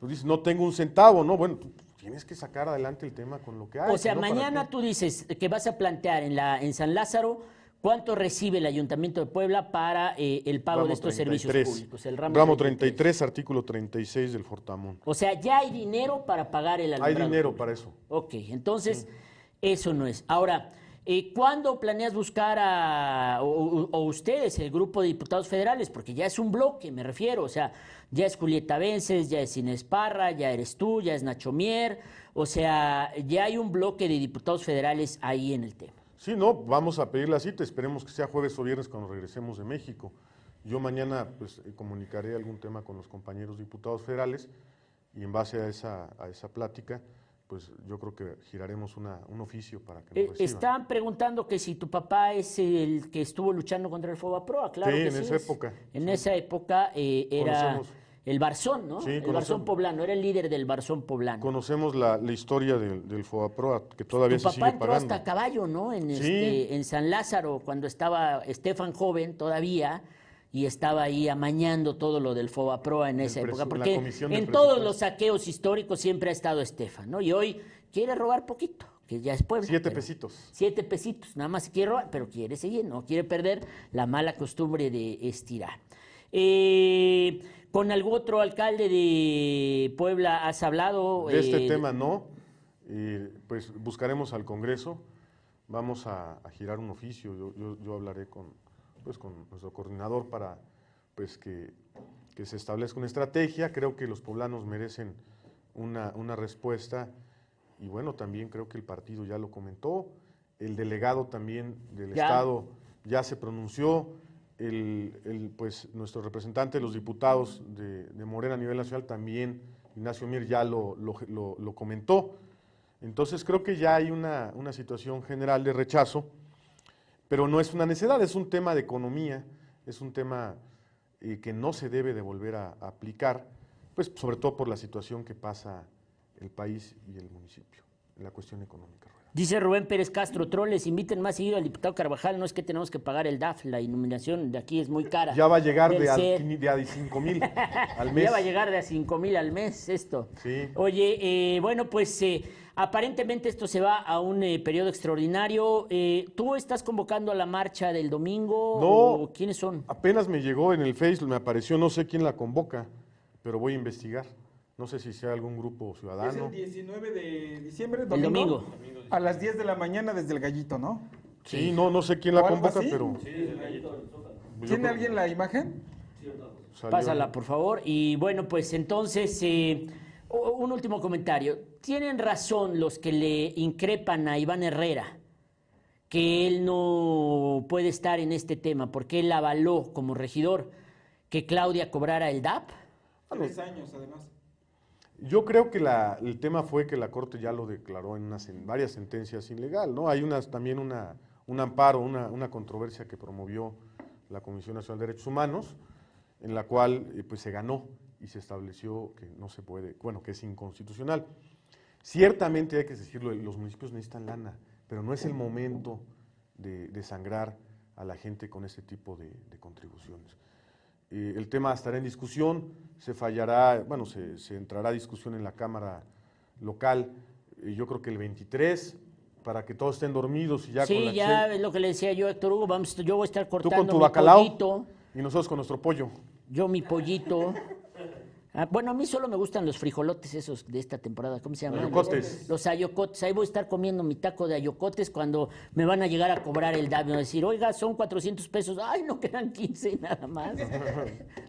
Pues dices, no tengo un centavo, ¿no? Bueno, tienes que sacar adelante el tema con lo que hay. O sea, mañana tú dices que vas a plantear en, la, en San Lázaro ¿Cuánto recibe el Ayuntamiento de Puebla para eh, el pago de estos servicios públicos? El ramo, 33, artículo 36 del Fortamón. O sea, ya hay dinero para pagar el alumbrado. Hay dinero para eso. Ok, entonces eso no es. Ahora, eh, ¿cuándo planeas buscar a, o, ustedes, el grupo de diputados federales? Porque ya es un bloque, me refiero. O sea, ya es Julieta Vences, ya es Inés Parra, ya eres tú, ya es Nacho Mier. O sea, ya hay un bloque de diputados federales ahí en el tema. Sí, no, vamos a pedir la cita, esperemos que sea jueves o viernes cuando regresemos de México. Yo mañana pues eh, comunicaré algún tema con los compañeros diputados federales y en base a esa, a esa plática, pues yo creo que giraremos una, un oficio para que nos eh. Están preguntando que si tu papá es el que estuvo luchando contra el Fobaproa, claro sí, que en esa época. En esa época eh, era el Barzón, ¿no? el Barzón poblano, era el líder del Barzón poblano. Conocemos la, historia del, del Fobaproa, que todavía se sigue pagando. papá entró hasta caballo, ¿no? En, este, en San Lázaro, cuando estaba Estefan joven todavía, y estaba ahí amañando todo lo del Fobaproa en esa época. Porque en todos los saqueos históricos siempre ha estado Estefan, ¿no? Y hoy quiere robar poquito que ya es Puebla. Siete pesitos. Siete pesitos, nada más quiere robar, pero quiere seguir, no quiere perder la mala costumbre de estirar. Eh, ¿Con algún otro alcalde de Puebla has hablado? De este eh, tema no. pues buscaremos al Congreso. Vamos a, girar un oficio. Yo, hablaré con, pues, con nuestro coordinador para pues, que, se establezca una estrategia. Creo que los poblanos merecen una, una respuesta. Y bueno, también creo que el partido ya lo comentó. El delegado también del Estado ya se pronunció el, pues, nuestro representante, los diputados de, Morena a nivel nacional también, Ignacio Mir, ya lo, lo, comentó. Entonces creo que ya hay una, situación general de rechazo, pero no es una necesidad, es un tema de economía, es un tema eh, que no se debe de volver a, aplicar, pues sobre todo por la situación que pasa el país y el municipio en la cuestión económica. Dice Rubén Pérez Castro, troles, inviten más seguido al diputado Carvajal, no es que tenemos que pagar el DAF, la iluminación de aquí es muy cara. Ya va a llegar de, a 5 mil al mes. Ya va a llegar de a 5 mil al mes esto. Sí. Oye, eh, bueno, pues eh, aparentemente esto se va a un eh, periodo extraordinario. ¿Tú estás convocando a la marcha del domingo? No. ¿Quiénes son? Apenas me llegó en el Facebook, me apareció, no sé quién la convoca, pero voy a investigar. No sé si sea algún grupo ciudadano. Es el 19 de diciembre, domingo. A las 10 de la mañana desde el gallito, ¿no? Sí, no, no sé quién la convoca, pero. Sí, desde el gallito. ¿Tiene alguien la imagen? Pásala, por favor. Y bueno, pues entonces, eh, un último comentario. Tienen razón los que le increpan a Iván Herrera que él no puede estar en este tema, porque él avaló como regidor que Claudia cobrara el DAP. Tres años, además. Yo creo que el tema fue que la Corte ya lo declaró en, varias sentencias ilegal, ¿no? Hay unas, también una, un amparo, una, controversia que promovió la Comisión Nacional de Derechos Humanos, en la cual eh, pues se ganó y se estableció que no se puede, bueno, que es inconstitucional. Ciertamente hay que decirlo, los municipios necesitan lana, pero no es el momento de, sangrar a la gente con ese tipo de contribuciones. Eh, el tema estará en discusión, se fallará, bueno, se, entrará a discusión en la Cámara local, eh, yo creo que el 23, para que todos estén dormidos y ya sí, con la ya es lo que le decía yo, Héctor Hugo, vamos, yo voy a estar cortando Tú con tu mi bacalao pollito. y nosotros con nuestro pollo. Yo mi pollito. Ah, bueno, a mí solo me gustan los frijolotes esos de esta temporada. ¿Cómo se llaman? Ayocotes. Los, ayocotes. Ahí voy a estar comiendo mi taco de ayocotes cuando me van a llegar a cobrar el daño. Decir, oiga, son 400 pesos. Ay, no quedan 15 nada más.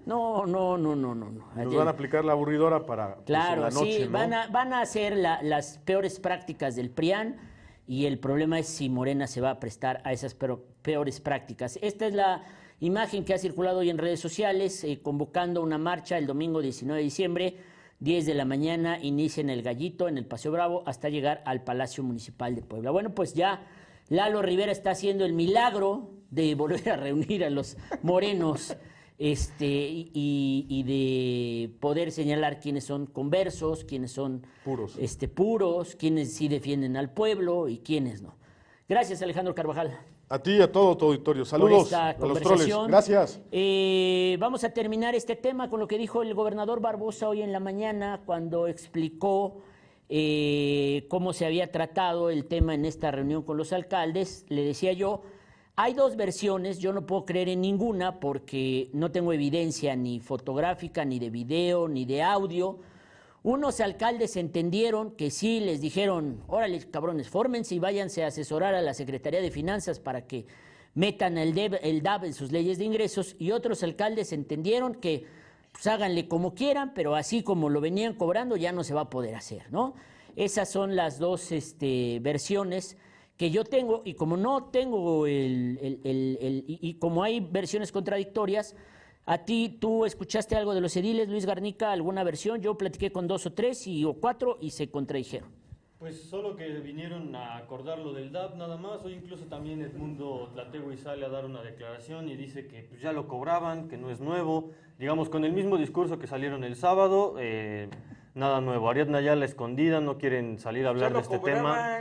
No, no, no, no, no. Nos van a aplicar la aburridora para pues, claro, la noche, sí, van, a, van a hacer las peores prácticas del PRIAN y el problema es si Morena se va a prestar a esas peores prácticas. Esta es la Imagen que ha circulado hoy en redes sociales, eh, convocando una marcha el domingo 19 de diciembre, 10 de la mañana, inicia en el Gallito, en el Paseo Bravo, hasta llegar al Palacio Municipal de Puebla. Bueno, pues ya Lalo Rivera está haciendo el milagro de volver a reunir a los morenos este, y, de poder señalar quiénes son conversos, quiénes son puros, este, puros quiénes sí defienden al pueblo y quiénes no. Gracias, Alejandro Carvajal. A ti y a todo tu auditorio. Saludos a los troles. Gracias. Eh, vamos a terminar este tema con lo que dijo el gobernador Barbosa hoy en la mañana cuando explicó eh, cómo se había tratado el tema en esta reunión con los alcaldes. Le decía yo, hay dos versiones, yo no puedo creer en ninguna porque no tengo evidencia ni fotográfica, ni de video, ni de audio unos alcaldes entendieron que sí, les dijeron, órale, cabrones, fórmense y váyanse a asesorar a la Secretaría de Finanzas para que metan el, el DAB en sus leyes de ingresos, y otros alcaldes entendieron que pues háganle como quieran, pero así como lo venían cobrando ya no se va a poder hacer, ¿no? Esas son las dos este, versiones que yo tengo, y como no tengo el, el y como hay versiones contradictorias, a ti, tú escuchaste algo de los ediles, Luis Garnica, alguna versión. Yo platiqué con dos o tres y, o cuatro y se contradijeron. Pues solo que vinieron a acordar lo del DAP nada más. Hoy incluso también Edmundo Tlategui sale a dar una declaración y dice que pues, ya lo cobraban, que no es nuevo. Digamos, con el mismo discurso que salieron el sábado, eh, nada nuevo. Ariadna ya la escuendida, no quieren salir a hablar de este tema.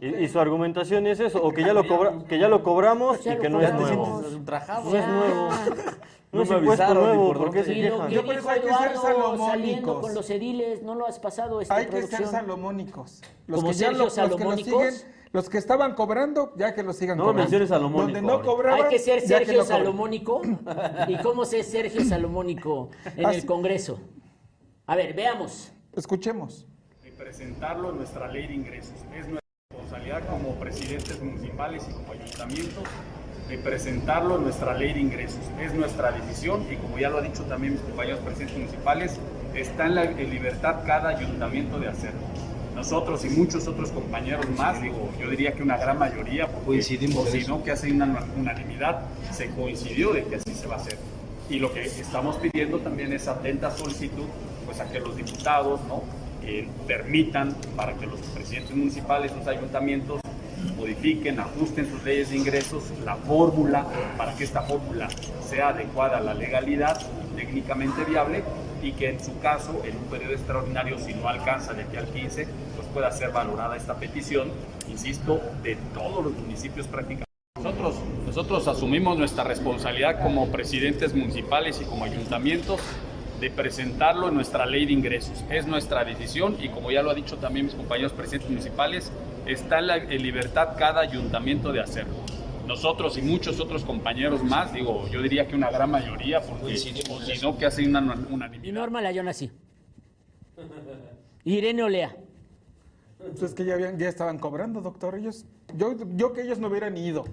y, su argumentación es eso, o que ya lo, cobra, que ya lo cobramos y que no es nuevo. No es nuevo. No, se avisaron nuevo, ¿por qué se quejan? Yo por eso hay que ser salomónicos. con los ediles, no lo has pasado esta Hay que ser salomónicos. Los que ya lo, los que lo siguen, los que estaban cobrando, ya que lo sigan no cobrando. No menciones salomónico. Donde no cobraban, Hay que ser Sergio Salomónico. ¿Y cómo se es Sergio Salomónico en el Congreso? A ver, veamos. Escuchemos. Y presentarlo en nuestra ley de ingresos. Es nuestra responsabilidad como presidentes municipales y como ayuntamientos de presentarlo en nuestra ley de ingresos. Es nuestra decisión y como ya lo ha dicho también mis compañeros presidentes municipales, está en, la, libertad cada ayuntamiento de hacerlo. Nosotros y muchos otros compañeros más, digo, yo diría que una gran mayoría, porque coincidimos, si no que hace una unanimidad, se coincidió de que así se va a hacer. Y lo que estamos pidiendo también es atenta solicitud, pues a que los diputados, ¿no? Eh, permitan para que los presidentes municipales, los ayuntamientos modifiquen, ajusten sus leyes de ingresos, la fórmula, para que esta fórmula sea adecuada a la legalidad, técnicamente viable, y que en su caso, en un periodo extraordinario, si no alcanza de aquí al 15, pues pueda ser valorada esta petición, insisto, de todos los municipios prácticamente. Nosotros, nosotros asumimos nuestra responsabilidad como presidentes municipales y como ayuntamientos de presentarlo en nuestra ley de ingresos. Es nuestra decisión y como ya lo ha dicho también mis compañeros presidentes municipales, está en, libertad cada ayuntamiento de hacerlo. Nosotros y muchos otros compañeros más, digo, yo diría que una gran mayoría, porque si no, que hace una unanimidad. Y Norma Layón sí. Irene Olea. Pues es que ya, habían, ya estaban cobrando, doctor. Ellos, yo, yo que ellos no hubieran ido.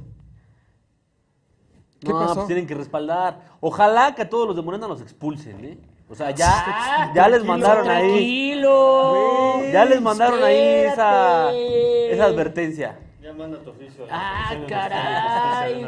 ¿Qué no, Pues tienen que respaldar. Ojalá que a todos los de Morena los expulsen, ¿eh? O sea, ya, ah, ya les mandaron ahí. ya les mandaron ahí esa, esa advertencia. Ya manda tu oficio. Ah, caray.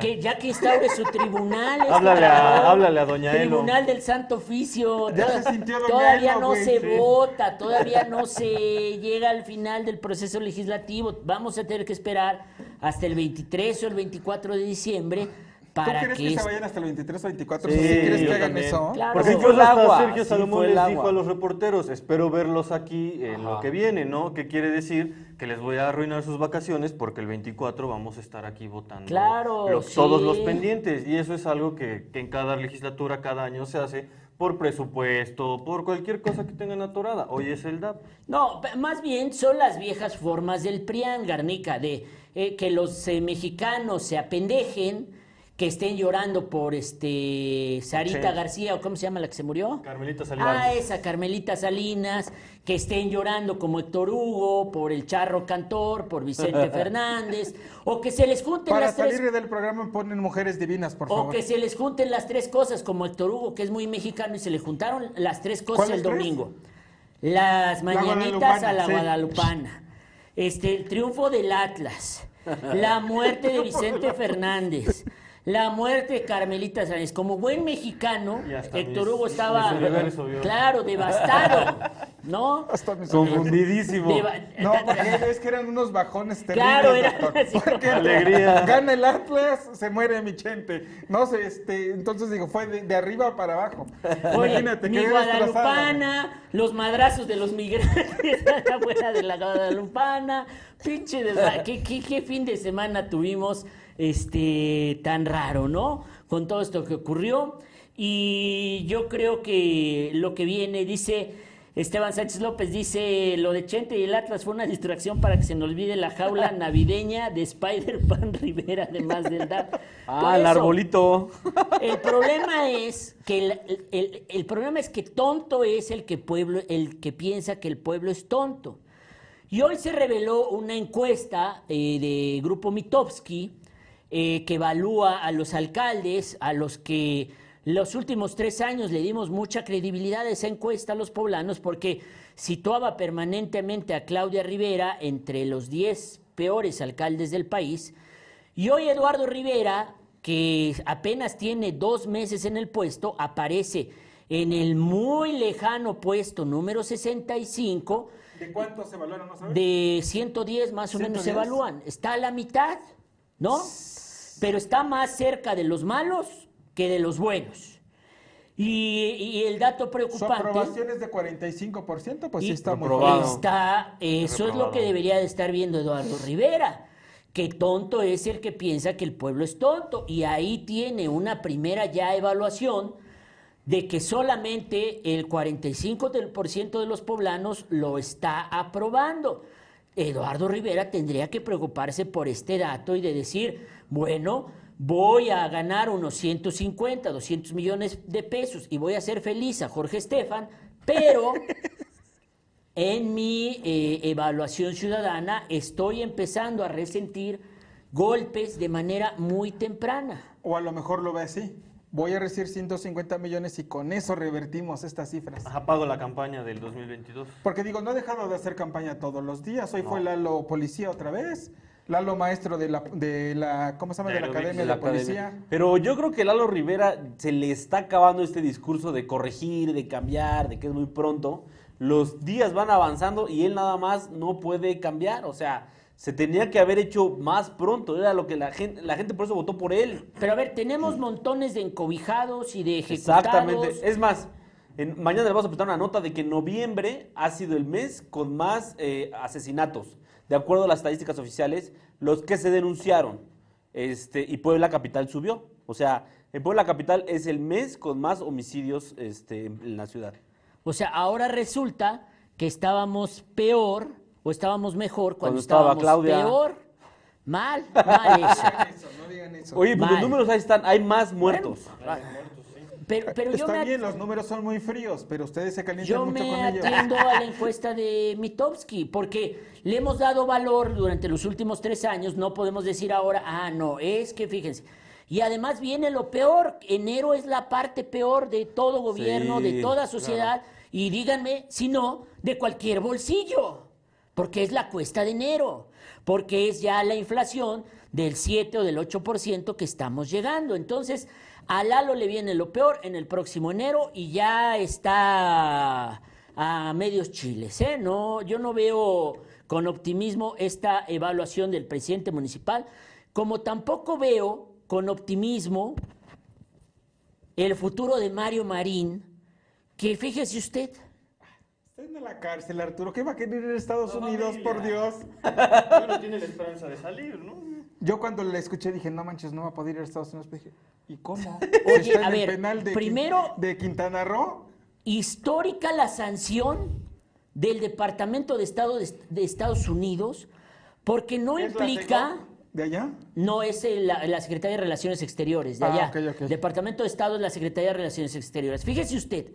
que ya que instaure su tribunal. háblale, a, háblale a doña Elo. Tribunal del Santo Oficio. Ya se sintió doña Todavía no se vota, todavía no se llega al final del proceso legislativo. Vamos a tener que esperar hasta el 23 o el 24 de diciembre ¿Tú crees que, se vayan hasta el 23 o 24? Sí, ¿Crees que hagan eso? Porque incluso hasta Sergio Salomón les dijo a los reporteros, espero verlos aquí en lo que viene, ¿no? ¿Qué quiere decir? Que les voy a arruinar sus vacaciones porque el 24 vamos a estar aquí votando claro, todos los pendientes. Y eso es algo que, que en cada legislatura, cada año se hace por presupuesto, por cualquier cosa que tengan atorada. Hoy es el DAP. No, más bien son las viejas formas del PRIAN, Garnica, de eh, que los eh, mexicanos se apendejen que estén llorando por este Sarita García, o cómo se llama la que se murió? Carmelita Salinas. Ah, esa Carmelita Salinas, que estén llorando como Héctor Hugo, por el Charro Cantor, por Vicente Fernández, o que se les junten Para las salir del programa ponen mujeres divinas, por favor. O que se les junten las tres cosas, como Héctor Hugo, que es muy mexicano, y se le juntaron las tres cosas el domingo. Las mañanitas a la guadalupana, este, el triunfo del Atlas, la muerte de Vicente Fernández. La muerte de Carmelita Sánchez. Como buen mexicano, Héctor Hugo estaba, claro, devastado, ¿no? Confundidísimo. no, porque es que eran unos bajones terribles. Claro, era porque Alegría. Gana el Atlas, se muere mi chente. No sé, este, entonces digo, fue de, arriba para abajo. Imagínate, mi Guadalupana, los madrazos de los migrantes afuera de la Guadalupana. Pinche, ¿Qué, qué, qué fin de semana tuvimos? Este, tan raro, ¿no? Con todo esto que ocurrió. Y yo creo que lo que viene, dice Esteban Sánchez López, dice, lo de Chente y el Atlas fue una distracción para que se nos olvide la jaula navideña de Spider-Man Rivera, además del DAP. Ah, el arbolito. El problema es que el, problema es que tonto es el que pueblo, el que piensa que el pueblo es tonto. Y hoy se reveló una encuesta eh, de Grupo Mitowski eh, que evalúa a los alcaldes, a los que los últimos tres años le dimos mucha credibilidad a esa encuesta a los poblanos porque situaba permanentemente a Claudia Rivera entre los diez peores alcaldes del país. Y hoy Eduardo Rivera, que apenas tiene dos meses en el puesto, aparece en el muy lejano puesto número 65. ¿De cuántos se evalúan? De 110 más o menos se evalúan. Está a la mitad, ¿no? Pero está más cerca de los malos que de los buenos. Y, el dato preocupante. Su aprobación es de 45%, pues sí está muy Está, eso es lo que debería de estar viendo Eduardo Rivera. Que tonto es el que piensa que el pueblo es tonto. Y ahí tiene una primera ya evaluación de que solamente el 45% de los poblanos lo está aprobando. Eduardo Rivera tendría que preocuparse por este dato y de decir, bueno, voy a ganar unos 150, 200 millones de pesos y voy a hacer feliz a Jorge Estefan, pero en mi eh, evaluación ciudadana estoy empezando a resentir golpes de manera muy temprana. O a lo mejor lo ve así. Voy a recibir 150 millones y con eso revertimos estas cifras. Apago la campaña del 2022. Porque digo, no he dejado de hacer campaña todos los días. Hoy fue Lalo Policía otra vez. Lalo maestro de la, de la ¿cómo se llama? De, la Academia de la, Policía. Pero yo creo que Lalo Rivera se le está acabando este discurso de corregir, de cambiar, de que es muy pronto. Los días van avanzando y él nada más no puede cambiar. O sea, se tenía que haber hecho más pronto. Era lo que la gente, la gente por eso votó por él. Pero a ver, tenemos montones de encobijados y de ejecutados. Exactamente. Es más, En, mañana le vamos a presentar una nota de que noviembre ha sido el mes con más eh, asesinatos. De acuerdo a las estadísticas oficiales, los que se denunciaron. Este, y Puebla Capital subió. O sea, en Puebla Capital es el mes con más homicidios este, en la ciudad. O sea, ahora resulta que estábamos peor o estábamos mejor cuando, estábamos Claudia. peor. Mal, mal eso. no digan eso. Oye, pues los números ahí están, hay más muertos. pero, pero Está yo bien, los números son muy fríos, pero ustedes se calientan mucho con ellos. Yo me atiendo a la encuesta de Mitowski, porque le hemos dado valor durante los últimos tres años, no podemos decir ahora, ah, no, es que fíjense, y además viene lo peor, enero es la parte peor de todo gobierno, de toda sociedad, y díganme si no, de cualquier bolsillo, porque es la cuesta de enero, porque es ya la inflación del 7 o del 8% que estamos llegando. Entonces, a Lalo le viene lo peor en el próximo enero y ya está a medios chiles. ¿eh? No, yo no veo con optimismo esta evaluación del presidente municipal, como tampoco veo con optimismo el futuro de Mario Marín, que fíjese usted. Está en la cárcel, Arturo. ¿Qué va a querer ir a Estados Unidos, por Dios? no tiene la esperanza de salir, ¿no? Yo cuando le escuché dije, no manches, no va a poder ir a Estados Unidos. Dije, ¿y cómo? Oye, a ver, penal de primero, de Quintana Roo. Histórica la sanción del Departamento de Estado de, Estados Unidos, porque no implica ¿De allá? No, es la, Secretaría de Relaciones Exteriores, de ah, allá. Departamento de Estado es la Secretaría de Relaciones Exteriores. Fíjese usted,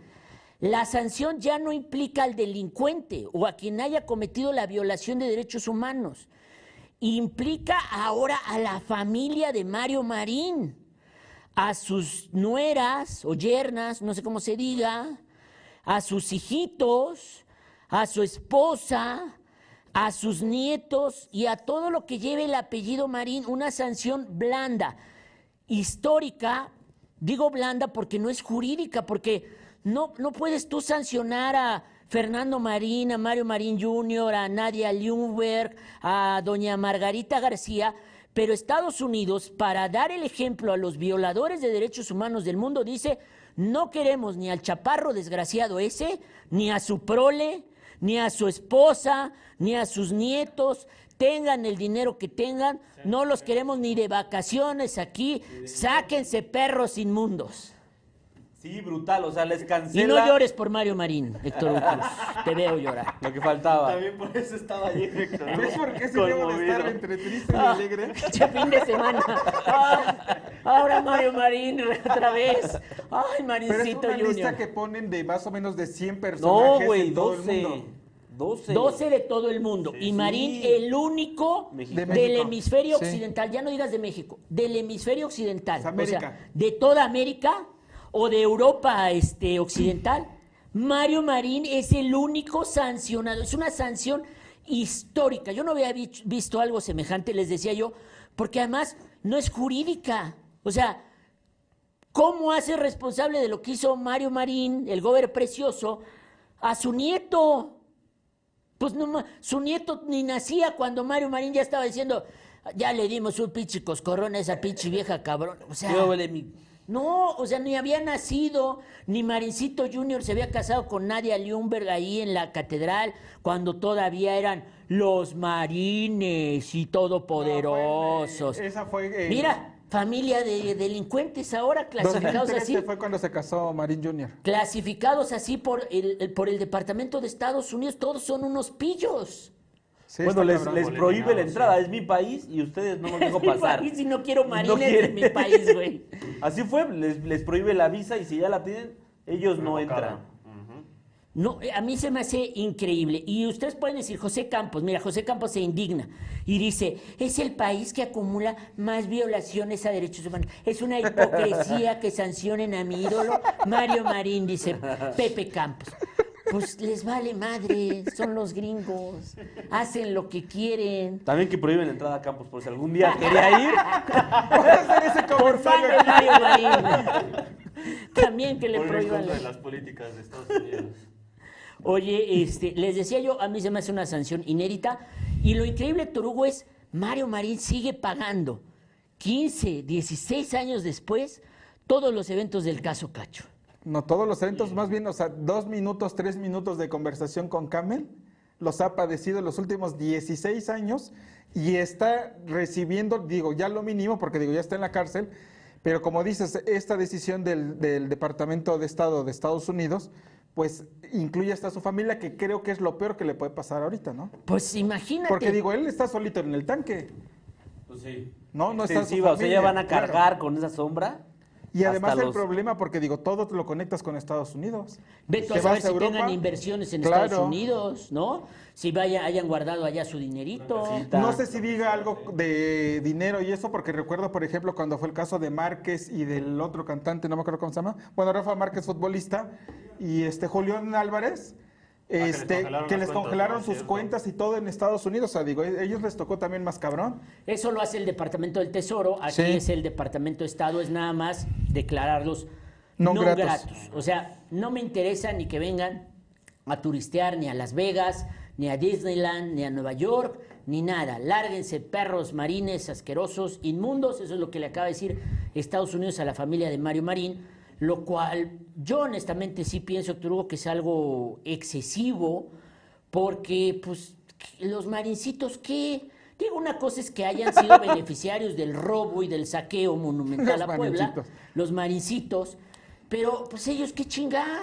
la sanción ya no implica al delincuente o a quien haya cometido la violación de derechos humanos. Implica ahora a la familia de Mario Marín, a sus nueras o yernas, no sé cómo se diga, a sus hijitos, a su esposa, a sus nietos y a todo lo que lleve el apellido Marín una sanción blanda, histórica, digo blanda porque no es jurídica, porque no, no puedes tú sancionar a Fernando Marín, a Mario Marín Jr., a Nadia Ljungberg, a doña Margarita García, pero Estados Unidos, para dar el ejemplo a los violadores de derechos humanos del mundo, dice, no queremos ni al chaparro desgraciado ese, ni a su prole, ni a su esposa, ni a sus nietos, tengan el dinero que tengan, no los queremos ni de vacaciones aquí, sáquense perros inmundos. Sí, brutal, o sea, les cancela. Y no llores por Mario Marín, Héctor Cruz. Te veo llorar. Lo que faltaba. También por eso estaba allí, Héctor. ¿Ves por qué se debo de estar entre triste y alegre? Ya fin de semana. ahora Mario Marín otra vez. Ay, Marincito Pero es una lista que ponen de más o menos de 100 personajes No, güey, 12. 12. 12 de todo el mundo. y Marín, el único del hemisferio occidental, ya no digas de México, del hemisferio occidental. O sea, de toda América o de Europa este, occidental. Mario Marín es el único sancionado. Es una sanción histórica. Yo no había visto algo semejante, les decía yo, porque además no es jurídica. O sea, ¿cómo hace responsable de lo que hizo Mario Marín, el gober precioso, a su nieto? Pues no, su nieto ni nacía cuando Mario Marín ya estaba diciendo, ya le dimos un pinche coscorrón a esa pinche vieja cabrón. O sea, no, o sea, ni había nacido, ni Marincito Junior se había casado con Nadia Ljungberg ahí en la catedral, cuando todavía eran los marines y todopoderosos. esa fue. Eh, Mira, familia de delincuentes ahora clasificados así. fue cuando se casó Marín Junior. Clasificados así por el, por el Departamento de Estados Unidos, todos son unos pillos bueno, les, les prohíbe la entrada, es mi país y ustedes no nos dejo pasar. Mi país y no quiero marines en mi país, güey. Así fue, les, les, prohíbe la visa y si ya la piden, ellos no, entran. No, a mí se me hace increíble. Y ustedes pueden decir, José Campos, mira, José Campos se indigna y dice, es el país que acumula más violaciones a derechos humanos. Es una hipocresía que sancionen a mi ídolo. Mario Marín, dice Pepe Campos. Pues les vale madre, son los gringos, hacen lo que quieren. También que prohíben la entrada a campos, por si algún día quería ir. hacer ese por fan de Mario Marín. También que le prohíban. de las políticas de Estados Unidos. Oye, este, les decía yo, a mí se me hace una sanción inédita. Y lo increíble, Torugo, es Mario Marín sigue pagando 15, 16 años después todos los eventos del caso Cacho. No, todos los eventos, más bien, o sea, dos minutos, tres minutos de conversación con Camel, los ha padecido los últimos 16 años y está recibiendo, digo, ya lo mínimo, porque digo, ya está en la cárcel, pero como dices, esta decisión del, del Departamento de Estado de Estados Unidos, pues incluye hasta su familia, que creo que es lo peor que le puede pasar ahorita, ¿no? Pues imagínate. Porque digo, él está solito en el tanque. Pues sí. No, no está su o sea, ya van a claro. cargar con esa sombra. Y además el los- problema, porque digo, todo te lo conectas con Estados Unidos. Ve tú a saber si Europa, tengan inversiones en claro. Estados Unidos, ¿no? Si vaya, hayan guardado allá su dinerito. No sé si diga algo de dinero y eso, porque recuerdo, por ejemplo, cuando fue el caso de Márquez y del otro cantante, no me acuerdo cómo se llama, bueno, Rafa Márquez, futbolista, y este Julián Álvarez, les este, congelaron que les congelaron sus cuentas y todo en Estados Unidos. O sea, digo, e- ellos les tocó también más cabrón. Eso lo hace el Departamento del Tesoro, aquí Sí. es el Departamento de Estado, es nada más declararlos No no, gratos. gratos. O sea, no me interesa ni que vengan a turistear ni a Las Vegas, ni a Disneyland, ni a Nueva York, ni nada. Lárguense, perros marines asquerosos, inmundos, eso es lo que le acaba de decir Estados Unidos a la familia de Mario Marín, lo cual yo honestamente sí pienso, Héctor Hugo, que es algo excesivo, porque pues los marincitos, ¿qué? Digo, una cosa es que hayan sido beneficiarios del robo y del saqueo monumental Los a Puebla, marincitos. los marincitos, pero pues ellos qué chingada.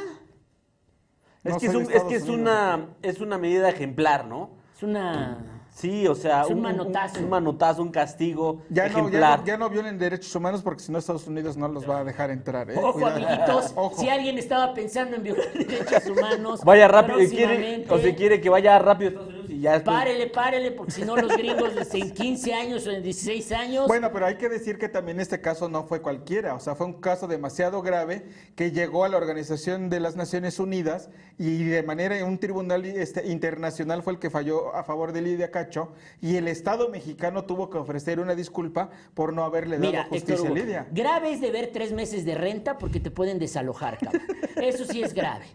Es que, es, un- que es una, es una medida ejemplar, ¿no? Es una... Sí, o sea, Es un manotazo. Un, manotazo, un castigo Ya no, ya, ejemplar. no, ya no violen derechos humanos porque si no Estados Unidos no los va a dejar entrar. ¿eh? Ojo, Cuidado. amiguitos, Ojo. si alguien estaba pensando en violar derechos humanos, Vaya rápido, y quiere, o se quiere que vaya rápido Estados Unidos ya después- Párele, párele, porque si no los gringos desde en 15 años o en 16 años... Bueno, pero hay que decir que también este caso no fue cualquiera, o sea, fue un caso demasiado grave que llegó a la Organización de las Naciones Unidas y de manera un tribunal este, internacional fue el que falló a favor de Lidia Cacho y el Estado mexicano tuvo que ofrecer una disculpa por no haberle dado Mira, justicia Héctor a Lidia. grave es deber tres meses de renta porque te pueden desalojar, cabrón. Eso sí es grave.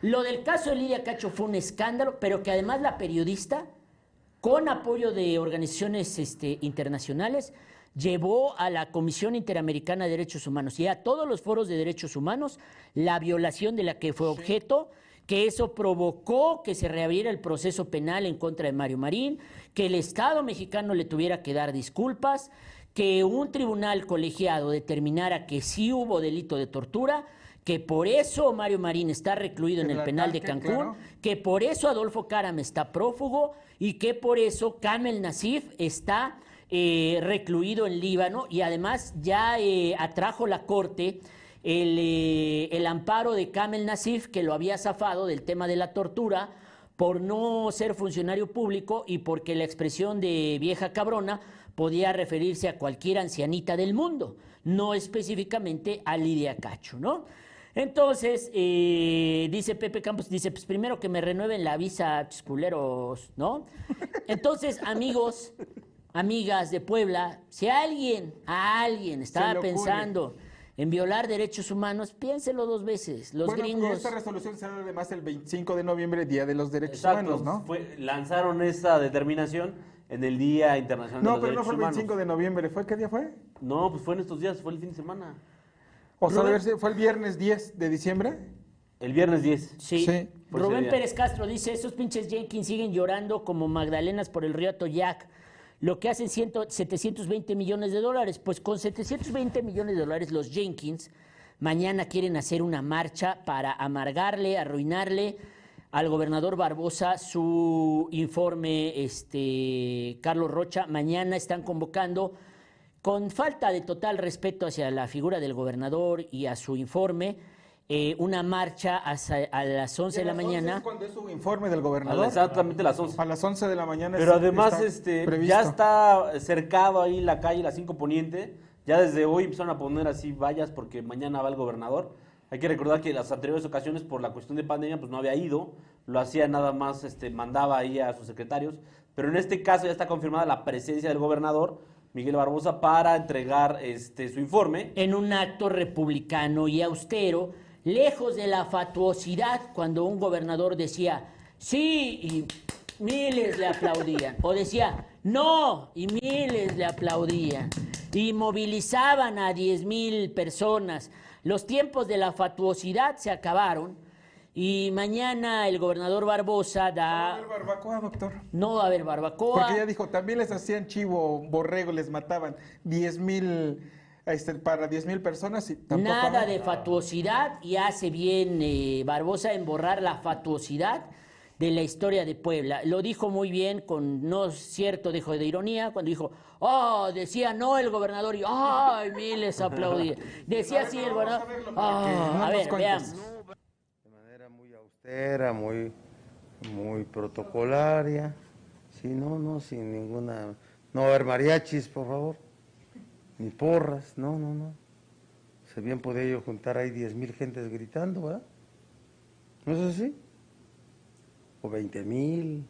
Lo del caso de Lidia Cacho fue un escándalo, pero que además la periodista, con apoyo de organizaciones este, internacionales, llevó a la Comisión Interamericana de Derechos Humanos y a todos los foros de derechos humanos la violación de la que fue objeto, que eso provocó que se reabriera el proceso penal en contra de Mario Marín, que el Estado mexicano le tuviera que dar disculpas, que un tribunal colegiado determinara que sí hubo delito de tortura, que por eso Mario Marín está recluido en el penal de Cancún, claro. que por eso Adolfo Caram está prófugo y que por eso Kamel Nasif está eh, recluido en Líbano y además ya eh, atrajo la corte el, eh, el amparo de Kamel Nasif que lo había zafado del tema de la tortura por no ser funcionario público y porque la expresión de vieja cabrona podía referirse a cualquier ancianita del mundo, no específicamente a Lidia Cacho, ¿no? Entonces, eh, dice Pepe Campos, dice, pues primero que me renueven la visa, chis culeros, ¿no? Entonces, amigos, amigas de Puebla, si alguien, a alguien estaba pensando en violar derechos humanos, piénselo dos veces. Los bueno, gringos... esta resolución se da además el 25 de noviembre, Día de los Derechos Exacto, Humanos, ¿no? fue- lanzaron esa determinación en el Día Internacional de No, los pero no Derechos fue el Humanos. 25 de noviembre, ¿fue qué día fue? No, pues fue en estos días, fue el fin de semana. O sea, Rubén- fue el viernes 10 de diciembre. El viernes 10. Sí. Rubén. Pérez Castro dice, esos pinches Jenkins siguen llorando como Magdalenas por el río Atoyac. Lo que hacen 100 720 millones de dólares. Pues con 720 millones de dólares los Jenkins mañana quieren hacer una marcha para amargarle, arruinarle al gobernador Barbosa su informe, este, Carlos Rocha. Mañana están convocando con falta de total respeto hacia la figura del gobernador y a su informe, eh, una marcha hasta- a las 11 de la A las 11 mañana. es cuando es su informe del A gobernador. Exactamente las 11. A las 11 de la mañana. Pero es- además, está este, previsto. ya está cercado ahí la calle, la 5 Poniente. Ya desde hoy empezaron a poner así vallas porque mañana va el gobernador. Hay que recordar que las anteriores ocasiones, por la cuestión de pandemia, pues no había ido. Lo hacía nada más, este, mandaba ahí a sus secretarios. Pero en este caso ya está confirmada la presencia del gobernador, Miguel Barbosa, para entregar este, su informe. en un acto republicano y austero, lejos de la fatuosidad cuando un gobernador decía sí y miles le aplaudían, o decía no y miles le aplaudían. y movilizaban a 10 mil personas. Los tiempos de la fatuosidad se acabaron y mañana el gobernador Barbosa da... No va a haber barbacoa, doctor. No va a haber barbacoa. Porque ya dijo, también les hacían chivo, borrego, les mataban 10 mil... Este, para 10 mil personas y tampoco Nada de fatuosidad y hace bien eh, Barbosa en borrar la fatuosidad de la historia de Puebla. Lo dijo muy bien, con no cierto dejo de ironía, cuando dijo, oh, decía no el gobernador y ay, miles aplaudían. Decía así el gobernador. Ah, a ver, veamos. De manera muy muy, protocolaria. Sí, no, no, sin ninguna. No haber mariachis, por favor. Ni porras, no, no, no. Se bien podía yo juntar ahí mil gentes gritando, ¿verdad? ¿No es así? o 20 mil,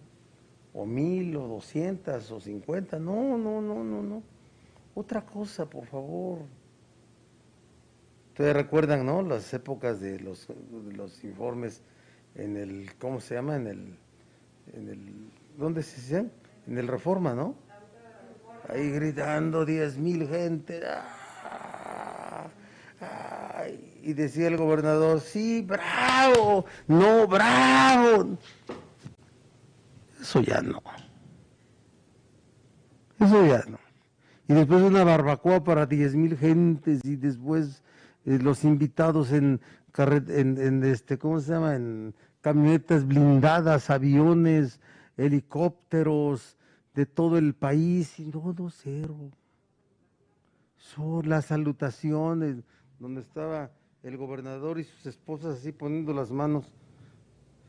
o mil, o 200, o 50. No, no, no, no, no. Otra cosa, por favor. Ustedes recuerdan, ¿no? Las épocas de los, los informes en el, ¿cómo se llama? En el, en el, ¿dónde se llama? En el Reforma, ¿no? Ahí gritando 10 mil gente. y decía el gobernador, sí, bravo, no, bravo. Eso ya no. Eso ya no. Y después una barbacoa para diez mil gentes y después eh, los invitados en, en, este, ¿cómo se llama? En camionetas blindadas, aviones, helicópteros de todo el país y todo cero. Son las salutaciones donde estaba el gobernador y sus esposas así poniendo las manos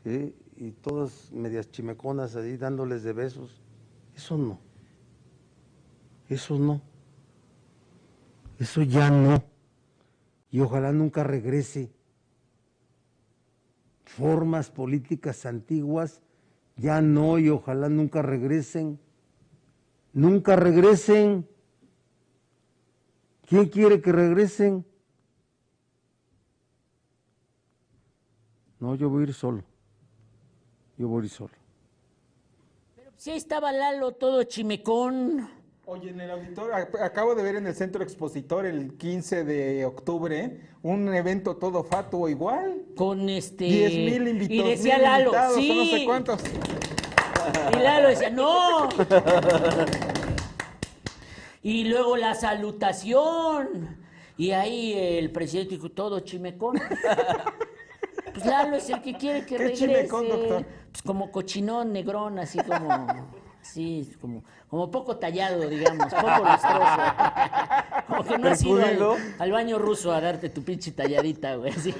y todas medias chimeconas ahí dándoles de besos. Eso no. Eso no. Eso ya no. Y ojalá nunca regrese. Formas políticas antiguas ya no y ojalá nunca regresen. Nunca regresen. ¿Quién quiere que regresen? No, yo voy a ir solo yo voy solo. Pero si estaba Lalo todo chimecón. Oye, en el auditorio, acabo de ver en el centro expositor el 15 de octubre un evento todo fatuo igual. Con este. 10 mil invitados. Y decía Lalo, sí. no sé cuántos. Y Lalo decía, no. y luego la salutación. Y ahí el presidente dijo, todo chimecón. Pues Lalo es el que quiere que regrese. Chimecón, doctor? Pues como cochinón, negrón, así como... Sí, como, como poco tallado, digamos, poco lustroso. Como que no has ido al, baño ruso a darte tu pinche talladita, güey, así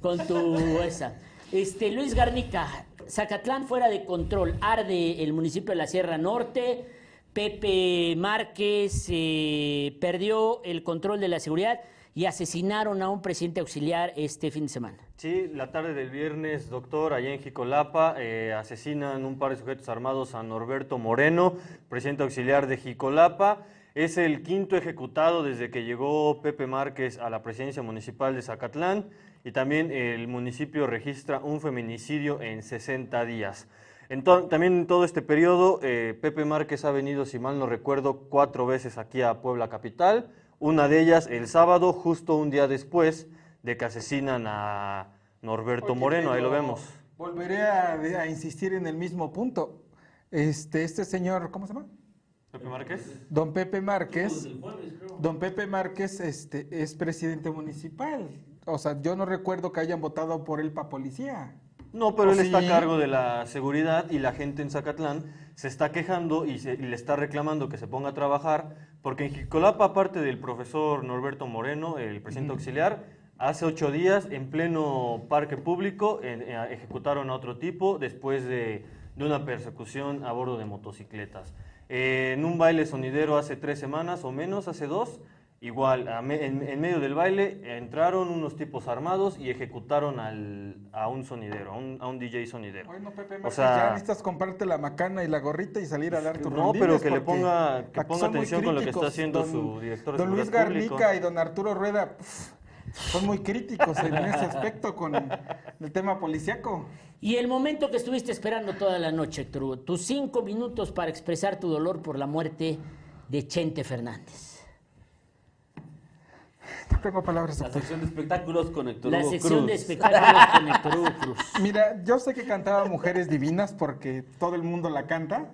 con, tu esa. Este, Luis Garnica, Zacatlán fuera de control, arde el municipio de la Sierra Norte, Pepe Márquez eh, perdió el control de la seguridad y asesinaron a un presidente auxiliar este fin de semana. Sí, la tarde del viernes, doctor, allá en Jicolapa, eh, asesinan un par de sujetos armados a Norberto Moreno, presidente auxiliar de Jicolapa. Es el quinto ejecutado desde que llegó Pepe Márquez a la presidencia municipal de Zacatlán y también el municipio registra un feminicidio en 60 días. también en todo este periodo, eh, Pepe Márquez ha venido, si mal no recuerdo, cuatro veces aquí a Puebla Capital una de ellas el sábado, justo un día después de que asesinan a Norberto Moreno, ahí lo vemos. Volveré a, insistir en el mismo punto. Este, este señor, ¿cómo se llama? Pepe Márquez. Don Pepe Márquez. Don Pepe Márquez este, es presidente municipal. O sea, yo no recuerdo que hayan votado por él para policía. No, pero él está a cargo de la seguridad y la gente en Zacatlán se está quejando y, le está reclamando que se ponga a trabajar, porque en Jicolapa, aparte del profesor Norberto Moreno, el presidente auxiliar, hace ocho días, en pleno parque público, eh, ejecutaron a otro tipo después de, una persecución a bordo de motocicletas. Eh, en un baile sonidero hace tres semanas o menos, hace dos, Igual, en, medio del baile entraron unos tipos armados y ejecutaron al, a un sonidero, a un, DJ sonidero. Bueno, Pepe, o sea, ya necesitas comprarte la macana y la gorrita y salir a dar tu No, pero que le ponga, que ponga atención con lo que está haciendo su director de Don Luis Garnica y don Arturo Rueda son muy críticos en ese aspecto con el tema policiaco. Y el momento que estuviste esperando toda la noche, Héctor, tus cinco minutos para expresar tu dolor por la muerte de Chente Fernández. No tengo palabras. La sección de espectáculos con Héctor La Hugo sección Cruz. de espectáculos con Héctor Hugo Cruz. Mira, yo sé que cantaba Mujeres Divinas porque todo el mundo la canta.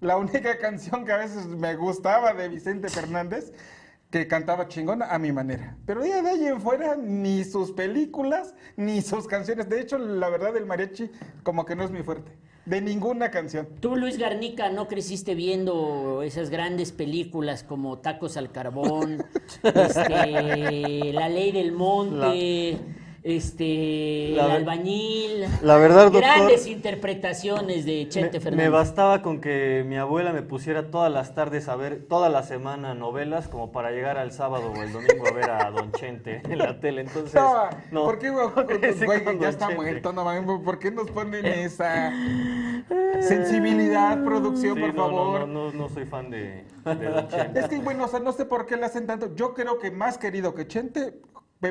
La única canción que a veces me gustaba de Vicente Fernández, que cantaba chingona a mi manera. Pero ya de ahí en fuera, ni sus películas, ni sus canciones. De hecho, la verdad, el mariachi como que no es mi fuerte. De ninguna canción. Tú, Luis Garnica, ¿no creciste viendo esas grandes películas como Tacos al Carbón, este, La Ley del Monte, este, La El Albañil? La verdad, doctor, Grandes interpretaciones de Chente Me, Fernández. me bastaba con que mi abuela me pusiera todas las tardes a ver toda la semana novelas como para llegar al sábado o el domingo a ver a Don Chente en la tele. Entonces, No, no. ¿Por qué, güey? con ya Don está Chente. muerto, no ¿Por qué nos ponen esa sensibilidad, producción, Sí, por no, favor? No, no, no, no soy fan de, de Don Chente. Es que, bueno, o sea, no sé por qué le hacen tanto. Yo creo que más querido que Chente,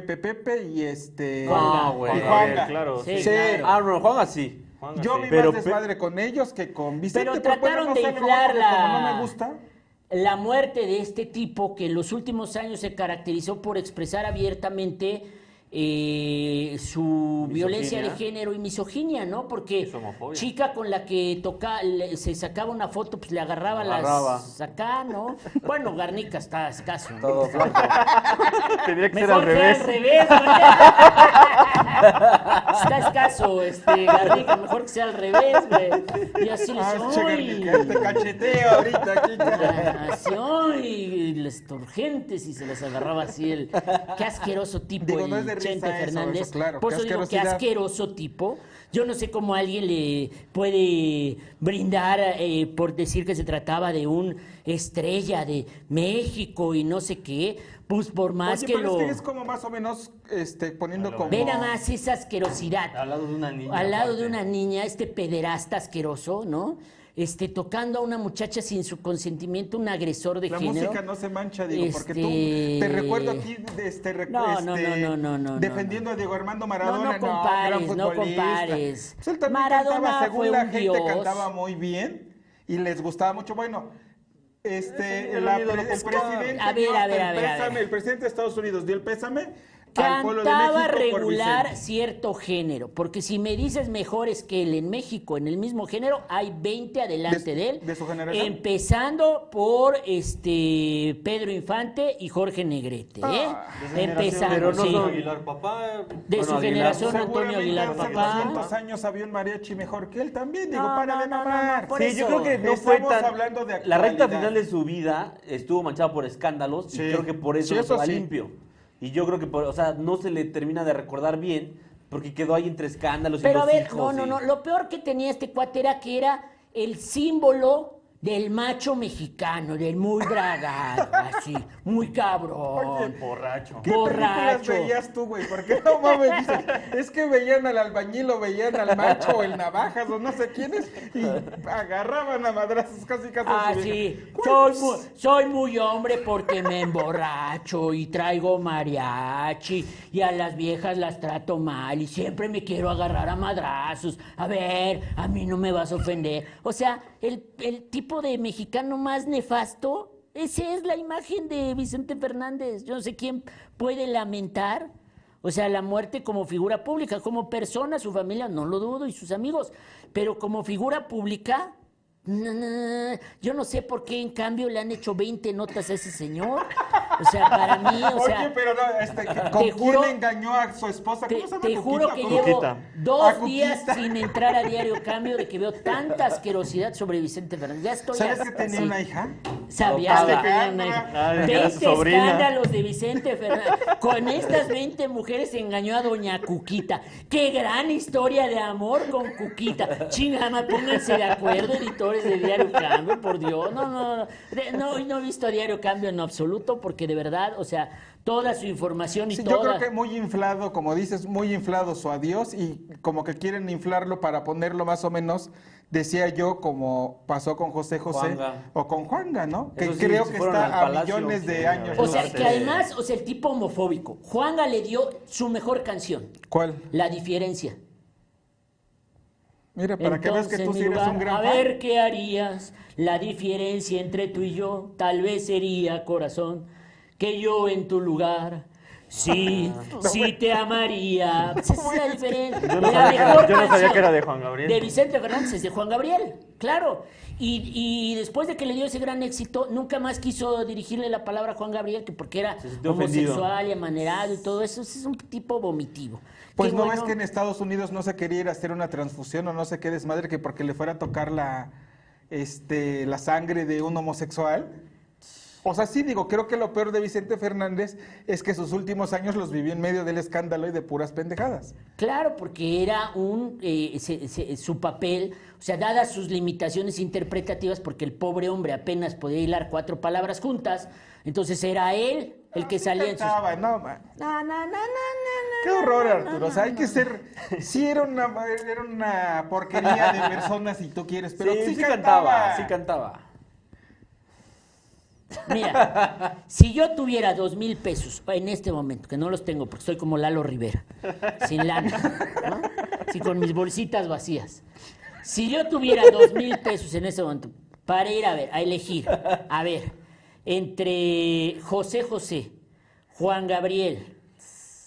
Pepe Pepe y este. No, güey. claro. Sí, Sí. claro. Ah, no, Juan así. Juan Yo vi Pero más pe- desmadre con ellos que con Vicente. Pero bueno, trataron no de sé, a lo mejor inflar la- Como no me gusta. La muerte de este tipo que en los últimos años se caracterizó por expresar abiertamente eh, su violencia de género y misoginia, ¿no? Porque chica con la que toca, le- se sacaba una foto, pues le agarraba, Agarraba. las acá, ¿no? Bueno, Garnica está escaso. ¿no? Todo flaco. Tendría que ser Mejor al que revés. al revés, güey. Está escaso, este, Garnica, mejor que sea al revés, güey. Y así les Ah. Garnica, te cacheteo ahorita aquí. Ah, Así, ¡ay! Las turgentes y se les agarraba así el. Qué asqueroso tipo Digo, el no es de risa Chente eso, Fernández. eso, claro, Por eso digo, asquerosidad. asqueroso tipo. Yo no sé cómo alguien le puede brindar eh, por decir que se trataba de un estrella de México y no sé qué. Pues por más Oye, que pero lo. es que es como más o menos este, poniendo como. Ve nada más esa asquerosidad. Al lado de una niña. Al lado de una niña, este pederasta asqueroso, ¿no? Este, tocando a una muchacha sin su consentimiento, un agresor de La género. música no se mancha, digo, porque tú Este- te recuerdo aquí de este, No, no, este, no, no, no, no, defendiendo a Diego Armando Maradona. No, no compares, no compares. Pues él también Maradona cantaba, según fue la un gente dios. cantaba muy bien y les gustaba mucho. Bueno, este, la pre- el buscaba. presidente A ver, a ver, a el ver, a pésame, ver. el presidente de Estados Unidos dio el pésame Cantaba regular cierto género, porque si me dices mejores que él en México en el mismo género, hay 20 adelante De- de, él. de su generación. Empezando por este Pedro Infante y Jorge Negrete, ¿eh? Ah, generación, Empezando, pero no sí. Aguilar papá. De su Bueno, Aguilar. generación Antonio Aguilar hace papá. 200 años había un mariachi mejor que él también. Digo, No, para no, de no, mamar. no, Sí, eso. yo creo que no fue Estamos tan... hablando de la recta actualidad. final de su vida estuvo manchada por escándalos Sí. y creo que por eso Sí, eso limpio. Y yo creo que, por, o sea, no se le termina de recordar bien porque quedó ahí entre escándalos y Pero a ver, hijos. no, no, no. Lo peor que tenía este cuate era que era el símbolo del macho mexicano, del muy bragado, así, muy cabrón. Borracho. ¿Qué Borracho. películas veías tú, güey? Porque no mames, dices, es que veían al albañil o veían al macho o el navajas o no sé quiénes y agarraban a madrazos casi casi. Ah, sí. Soy muy, soy muy hombre porque me emborracho y traigo mariachi y a las viejas las trato mal y siempre me quiero agarrar a madrazos. A ver, a mí no me vas a ofender. O sea, el, tipo de mexicano más nefasto, esa es la imagen de Vicente Fernández. Yo no sé quién puede lamentar. O sea, la muerte como figura pública, como persona, su familia, no lo dudo, y sus amigos, pero como figura pública, yo no sé por qué en cambio le han hecho 20 notas a ese señor. O sea, para mí, o Oye, sea, pero no, este, ¿con quién juro- engañó a su esposa? te, ¿Cómo se llama? te juro que llevo Cuquita. dos días sin entrar a Diario Cambio de que veo tanta asquerosidad sobre Vicente Fernández. Ya estoy ¿Sabes que así. tenía una hija? Sabías que Adoptada. tenía una hija. Ah, que era su 20 sobrina. escándalos de Vicente Fernández. Con estas 20 mujeres engañó a doña Cuquita. Qué gran historia de amor con Cuquita. Chingama, pónganse de acuerdo, editores de Diario Cambio, por Dios. No, no, no. De- No, hoy no he visto Diario Cambio en absoluto porque de verdad, o sea, toda su información y Sí, yo creo que muy inflado, como dices, muy inflado su adiós y como que quieren inflarlo para ponerlo más o menos, decía yo, como pasó con José José Juanga. o con Juanga, ¿no? Que sí, creo que está a palacio. millones de años. O sea, que además, o sea, el tipo homofóbico. Juanga le dio su mejor canción, ¿Cuál? La Diferencia. Mira, para que veas que tú sí eres un gran A fan. ver qué harías. La diferencia entre tú y yo tal vez sería corazón. que yo en tu lugar. Sí, sí te amaría. Pues esa es la diferencia. Yo no, sabía, yo no sabía que era de Juan Gabriel. De Vicente Fernández, es de Juan Gabriel, claro. Y, y, después de que le dio ese gran éxito, nunca más quiso dirigirle la palabra a Juan Gabriel, que porque era homosexual y amanerado y todo eso. Es un tipo vomitivo. Pues no es que en Estados Unidos no se quería ir a hacer una transfusión o no sé qué desmadre que porque le fuera a tocar la, este, la sangre de un homosexual. O sea, sí digo, creo que lo peor de Vicente Fernández es que sus últimos años los vivió en medio del escándalo y de puras pendejadas. Claro, porque era un eh, su papel, o sea, dadas sus limitaciones interpretativas, porque el pobre hombre apenas podía hilar cuatro palabras juntas, entonces era él el que salía en sus... no, no, no, no, no, Qué horror, Arturo. O sea, hay que ser... Sí era una, era una porquería de personas si tú quieres, pero sí, cantaba. Sí cantaba. Mira, si yo tuviera dos mil pesos en este momento, que no los tengo porque soy como Lalo Rivera, sin lana, ¿no? Si con mis bolsitas vacías. Si yo tuviera dos mil pesos en este momento para ir a ver, a elegir, a ver, entre José José, Juan Gabriel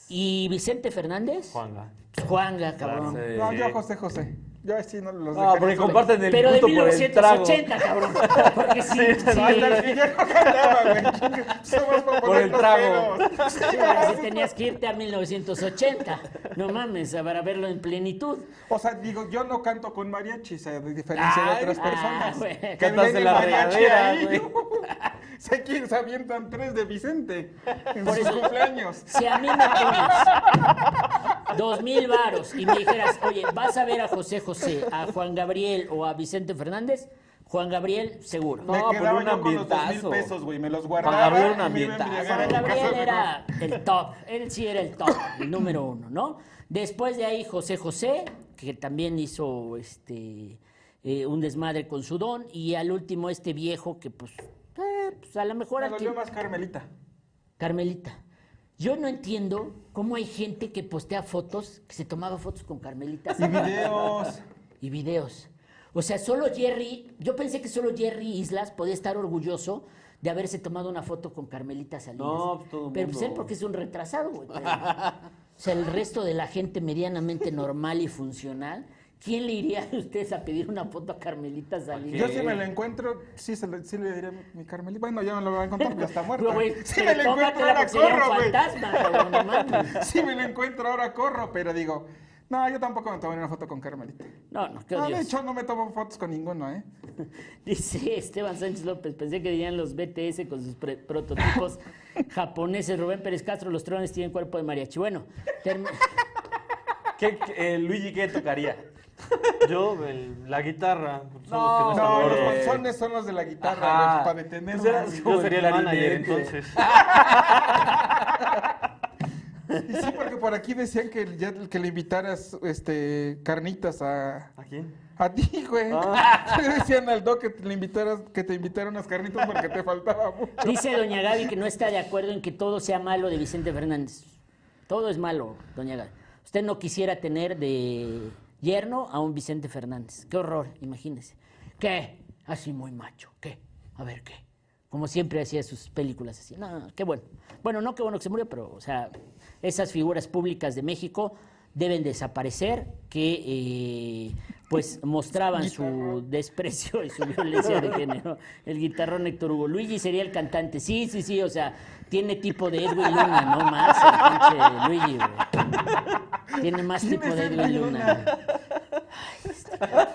y Vicente Fernández. Juanga. Juanga, cabrón. No, yo José José. Yo así no los No, porque comparten el Pero de gusto por el trago. 1980, cabrón. Porque sí, sí. Yo no cantaba, güey. Somos para Por el trago. pedos. Sí, ahora sí tenías que irte a 1980. No mames, para verlo en plenitud. O sea, digo, yo no canto con mariachis, a diferencia de otras ah, personas. Cantas en la mariachi regadera, ahí. güey. sé quién se avientan tres de Vicente en Por sus eso- cumpleaños. Si a mí me pones dos mil varos y me dijeras, oye, vas a ver a José José, a Juan Gabriel o a Vicente Fernández, Juan Gabriel seguro. No, pero un yo con los ambientazo. pesos, güey, me los Juan guardaba Gabriel, un ambientazo. Juan Gabriel era el top, él sí era el top, el número uno, ¿no? Después de ahí José José, que también hizo este eh, un desmadre con su don, y al último este viejo que pues, eh, pues a lo mejor Me dolió que- más Carmelita. Carmelita. Yo no entiendo cómo hay gente que postea fotos, que se tomaba fotos con Carmelita. Y videos. Y videos. O sea, solo Jerry, yo pensé que solo Jerry Islas podía estar orgulloso de haberse tomado una foto con Carmelita Salinas. No, pues, todo Pero pues mundo. él porque es un retrasado, güey. o sea, el resto de la gente medianamente normal y funcional, ¿quién le iría a ustedes a pedir una foto a Carmelita Salinas? Yo si me lo encuentro, sí, se le, sí le diría mi, mi Carmelita. Bueno, ya no lo voy a encontrar porque está muerta. Güey, si me lo encuentro ahora corro, güey. no. Si me lo encuentro ahora corro, pero digo, no, yo tampoco me tomaría una foto con Carmelita. No, no, qué No, de hecho, no me tomo fotos con ninguno, ¿eh? Dice Esteban Sánchez López, pensé que dirían los BTS con sus pre- prototipos japoneses. Rubén Pérez Castro, los trones tienen cuerpo de mariachi. Bueno, termi- ¿Qué, qué- eh, Luigi, ¿qué tocaría? Yo, el- la guitarra. son No, los que No, los son los de la guitarra, para detener. Pues Yo sería el manager, entonces. Y sí, porque por aquí decían que ya que le invitaras este carnitas a, ¿A quién? a ti, güey. Ah. Le decían al doc que te le invitaras, que te invitaran unas carnitas porque te faltaba mucho. dice doña Gaby que no está de acuerdo en que todo sea malo de Vicente Fernández. Todo es malo, doña Gaby. Usted no quisiera tener de yerno a un Vicente Fernández. Qué horror, imagínese. ¿Qué? Así muy macho. ¿Qué? A ver, ¿qué? Como siempre hacía sus películas así. No, qué bueno. Bueno, no qué bueno que se murió, pero, o sea, esas figuras públicas de México deben desaparecer, que eh, pues mostraban su desprecio y su violencia de género. El guitarrón Héctor Hugo. Luigi sería el cantante. Sí, sí, sí, o sea, tiene tipo de Edwin Luna, no más el pinche Luigi, güey. Tiene más ¿Quién tipo de Edwin Luna. Luna?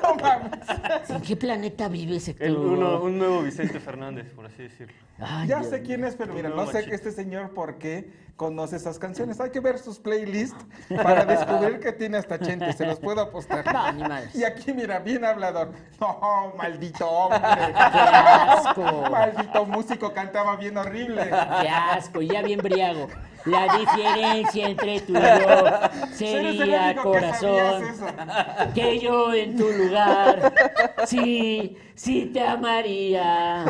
No mames. ¿En qué planeta vives, Héctor El- Hugo? uno- un nuevo Vicente Fernández, por así decirlo. Ay, Ya Dios sé quién es, pero mira, No, sé que este señor por qué conoce esas canciones. Hay que ver sus playlists para descubrir que tiene hasta Chente, se los puedo apostar. No, ni madres. Y aquí, mira, bien hablador. No, maldito hombre. asco. Maldito músico, cantaba bien horrible. Qué asco, ya bien briago. La diferencia entre tú y yo sería, que corazón, que yo en tu lugar, sí, sí te amaría.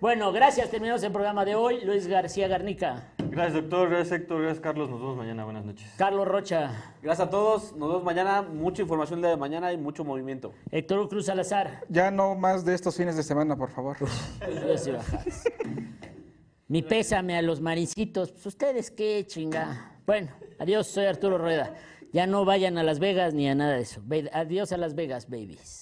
Bueno, gracias, terminamos el programa de hoy. Luis García Garnica, Gracias, doctor. Gracias, Héctor. Gracias, Carlos. Nos vemos mañana. Buenas noches. Carlos Rocha, Gracias a todos. Nos vemos mañana. Mucha información el día de mañana y mucho movimiento. Héctor Cruz Salazar. Ya no más de estos fines de semana, por favor. Subes y bajadas. Mi pésame a los marincitos. Pues ustedes qué chinga. Bueno, adiós, soy Arturo Rueda. Ya no vayan a Las Vegas ni a nada de eso. Adiós a Las Vegas, babies.